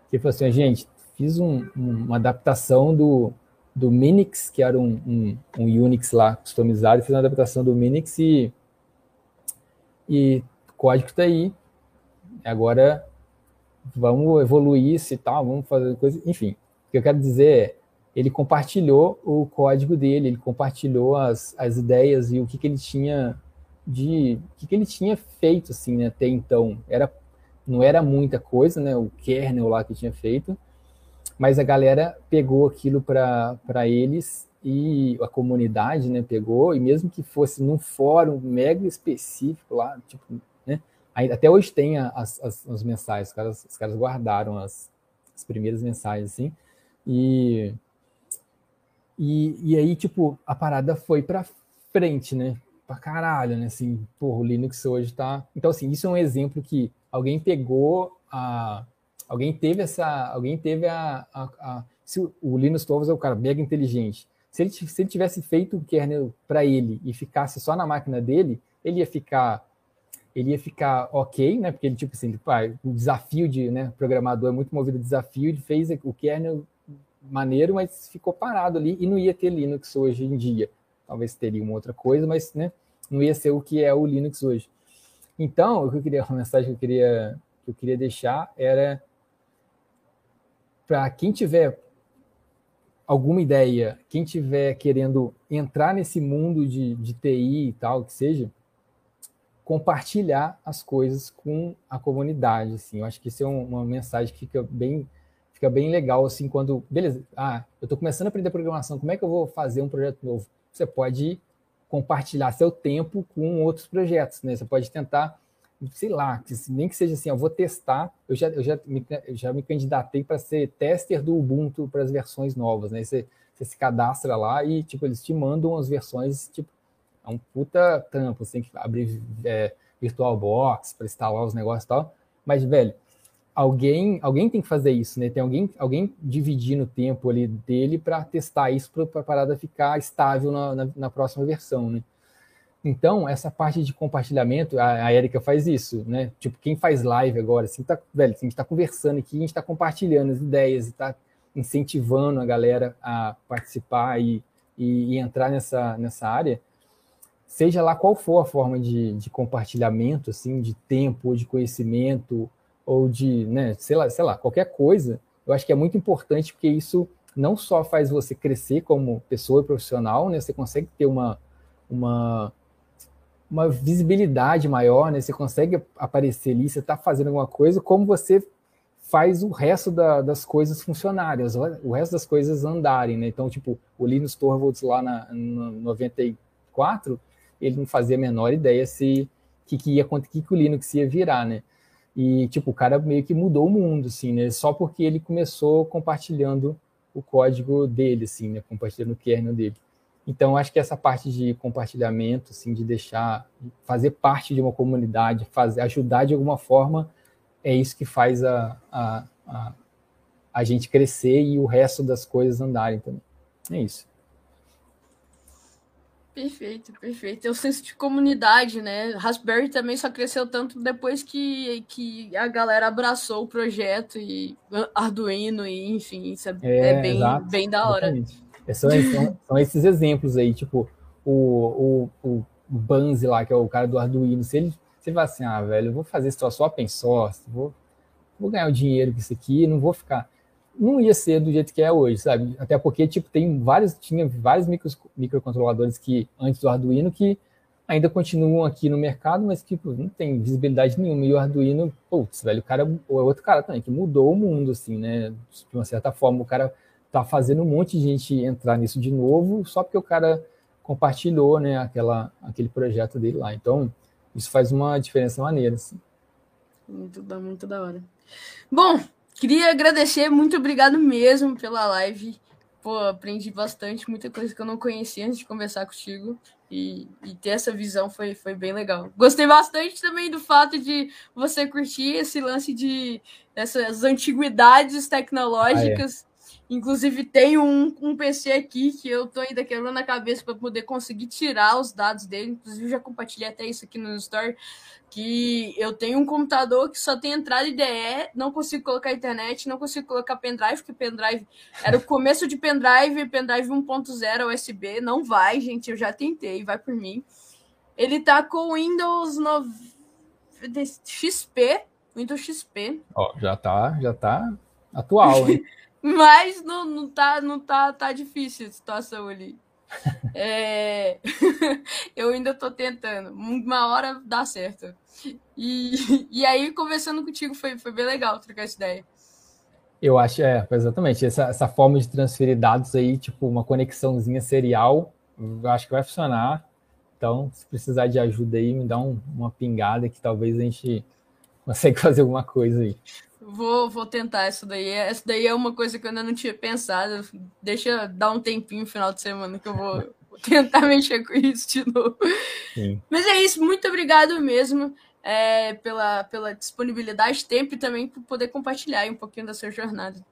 que falou assim, gente, fiz um, um, uma adaptação do, do Minix, que era um, um, um Unix lá customizado, fiz uma adaptação do Minix e, e o código está aí, agora vamos evoluir isso e tal, vamos fazer coisa. Enfim, o que eu quero dizer é, ele compartilhou o código dele, ele compartilhou as, as ideias e o que, que ele tinha de o que, que ele tinha feito assim né, até então era não era muita coisa né o kernel lá que tinha feito mas a galera pegou aquilo para eles e a comunidade né pegou e mesmo que fosse num fórum mega específico lá tipo até hoje tem as, as, as mensagens, os caras, os caras guardaram as, as primeiras mensagens, assim, e, e, e aí, tipo, a parada foi para frente, né? Pra caralho, né? Assim, porra, o Linux hoje tá. Então, assim, isso é um exemplo que alguém pegou a. Alguém teve essa. Alguém teve a. a, a se o Linus Torvalds é o cara mega inteligente. Se ele, se ele tivesse feito o kernel para ele e ficasse só na máquina dele, ele ia ficar ele ia ficar ok, né? Porque ele, tipo assim, o desafio de né, programador é muito movido a desafio, ele fez o kernel maneiro, mas ficou parado ali e não ia ter Linux hoje em dia. Talvez teria uma outra coisa, mas né, não ia ser o que é o Linux hoje. Então, o que eu queria, a mensagem que eu queria, que eu queria deixar era para quem tiver alguma ideia, quem tiver querendo entrar nesse mundo de, de TI e tal, que seja, compartilhar as coisas com a comunidade, assim. Eu acho que isso é um, uma mensagem que fica bem fica bem legal, assim, quando, beleza, ah, eu estou começando a aprender programação, como é que eu vou fazer um projeto novo? Você pode compartilhar seu tempo com outros projetos, né? Você pode tentar, sei lá, nem que seja assim, eu vou testar, eu já, eu já, me, eu já me candidatei para ser tester do Ubuntu para as versões novas, né? Você, você se cadastra lá e, tipo, eles te mandam as versões, tipo, é um puta trampo, você tem que abrir é, VirtualBox para instalar os negócios e tal, mas, velho, alguém, alguém tem que fazer isso, né? Tem alguém, alguém dividindo o tempo ali dele para testar isso para a parada ficar estável na, na, na, próxima versão, né? Então, essa parte de compartilhamento, a, a Erika faz isso, né? Tipo, quem faz live agora, assim, tá, velho, a gente está conversando aqui, a gente está compartilhando as ideias e está incentivando a galera a participar e, e, e, entrar nessa, nessa área, seja lá qual for a forma de, de compartilhamento, assim, de tempo de conhecimento, ou de, né, sei lá, sei lá, qualquer coisa, eu acho que é muito importante porque isso não só faz você crescer como pessoa e profissional, né, você consegue ter uma, uma, uma visibilidade maior, né, você consegue aparecer ali, você está fazendo alguma coisa, como você faz o resto da, das coisas funcionarem, o resto das coisas andarem, né? Então, tipo, o Linus Torvalds lá na, no 94, ele não fazia a menor ideia se que, que ia que, que o Linux ia virar, né? E, tipo, o cara meio que mudou o mundo, assim, né? Só porque ele começou compartilhando o código dele, assim, né? Compartilhando o kernel dele. Então, acho que essa parte de compartilhamento, assim, de deixar, fazer parte de uma comunidade, fazer, ajudar de alguma forma, é isso que faz a, a, a, a gente crescer e o resto das coisas andarem também. É isso. Perfeito, perfeito. É o senso de comunidade, né? Raspberry também só cresceu tanto depois que, que a galera abraçou o projeto e Arduino e enfim, isso é, é, é bem, exato, bem da hora. É, são, são, são, esses exemplos aí, tipo o, o, o Banzi lá, que é o cara do Arduino, se ele, se ele vai assim, ah, velho, eu vou fazer só open source, vou, vou ganhar o dinheiro com isso aqui, não vou ficar não ia ser do jeito que é hoje, sabe? Até porque, tipo, tem vários, tinha vários micros, microcontroladores que, antes do Arduino, que ainda continuam aqui no mercado, mas que tipo, não tem visibilidade nenhuma. E o Arduino, putz, velho, o cara, ou é outro cara também, que mudou o mundo, assim, né? De uma certa forma, o cara tá fazendo um monte de gente entrar nisso de novo, só porque o cara compartilhou, né, aquela, aquele projeto dele lá. Então, isso faz uma diferença maneira, assim. Muito, muito da hora. Bom, Queria agradecer, muito obrigado mesmo pela live. Pô, aprendi bastante, muita coisa que eu não conhecia antes de conversar contigo. E, e, ter essa visão foi, foi bem legal. Gostei bastante também do fato de você curtir esse lance de essas antiguidades tecnológicas. Ah, é. Inclusive, tem um, um PC aqui que eu tô ainda quebrando a cabeça para poder conseguir tirar os dados dele. Inclusive, já compartilhei até isso aqui no Store que eu tenho um computador que só tem entrada IDE, não consigo colocar internet, não consigo colocar pendrive, porque pendrive era o começo de pendrive, pendrive 1.0 USB, não vai, gente, eu já tentei, vai por mim. Ele tá com Windows no... XP, Windows XP. Ó, já tá, já tá atual, hein? Mas não, não tá, não tá, tá difícil a situação ali. É... eu ainda tô tentando. Uma hora dá certo. E, e aí, conversando contigo, foi, foi bem legal trocar essa ideia. Eu acho, é, exatamente. Essa, essa forma de transferir dados aí, tipo, uma conexãozinha serial, eu acho que vai funcionar. Então, se precisar de ajuda aí, me dá um, uma pingada que talvez a gente consiga fazer alguma coisa aí. Vou, vou tentar isso daí. Essa daí é uma coisa que eu ainda não tinha pensado. Deixa dar um tempinho no final de semana que eu vou, tentar mexer com isso de novo. Sim. Mas é isso, muito obrigado mesmo é, pela, pela disponibilidade, tempo e também por poder compartilhar um pouquinho da sua jornada.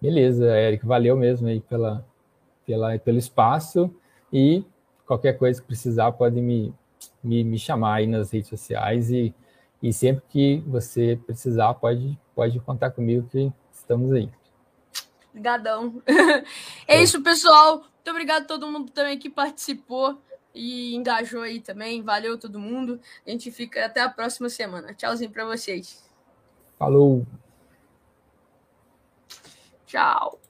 Beleza, Eric, valeu mesmo aí pela, pela, pelo espaço e qualquer coisa que precisar pode me, me, me chamar aí nas redes sociais e e sempre que você precisar, pode, pode contar comigo que estamos aí. Obrigadão. é isso, pessoal. Muito obrigado a todo mundo também que participou e engajou aí também. Valeu todo mundo. A gente fica até a próxima semana. Tchauzinho para vocês. Falou. Tchau.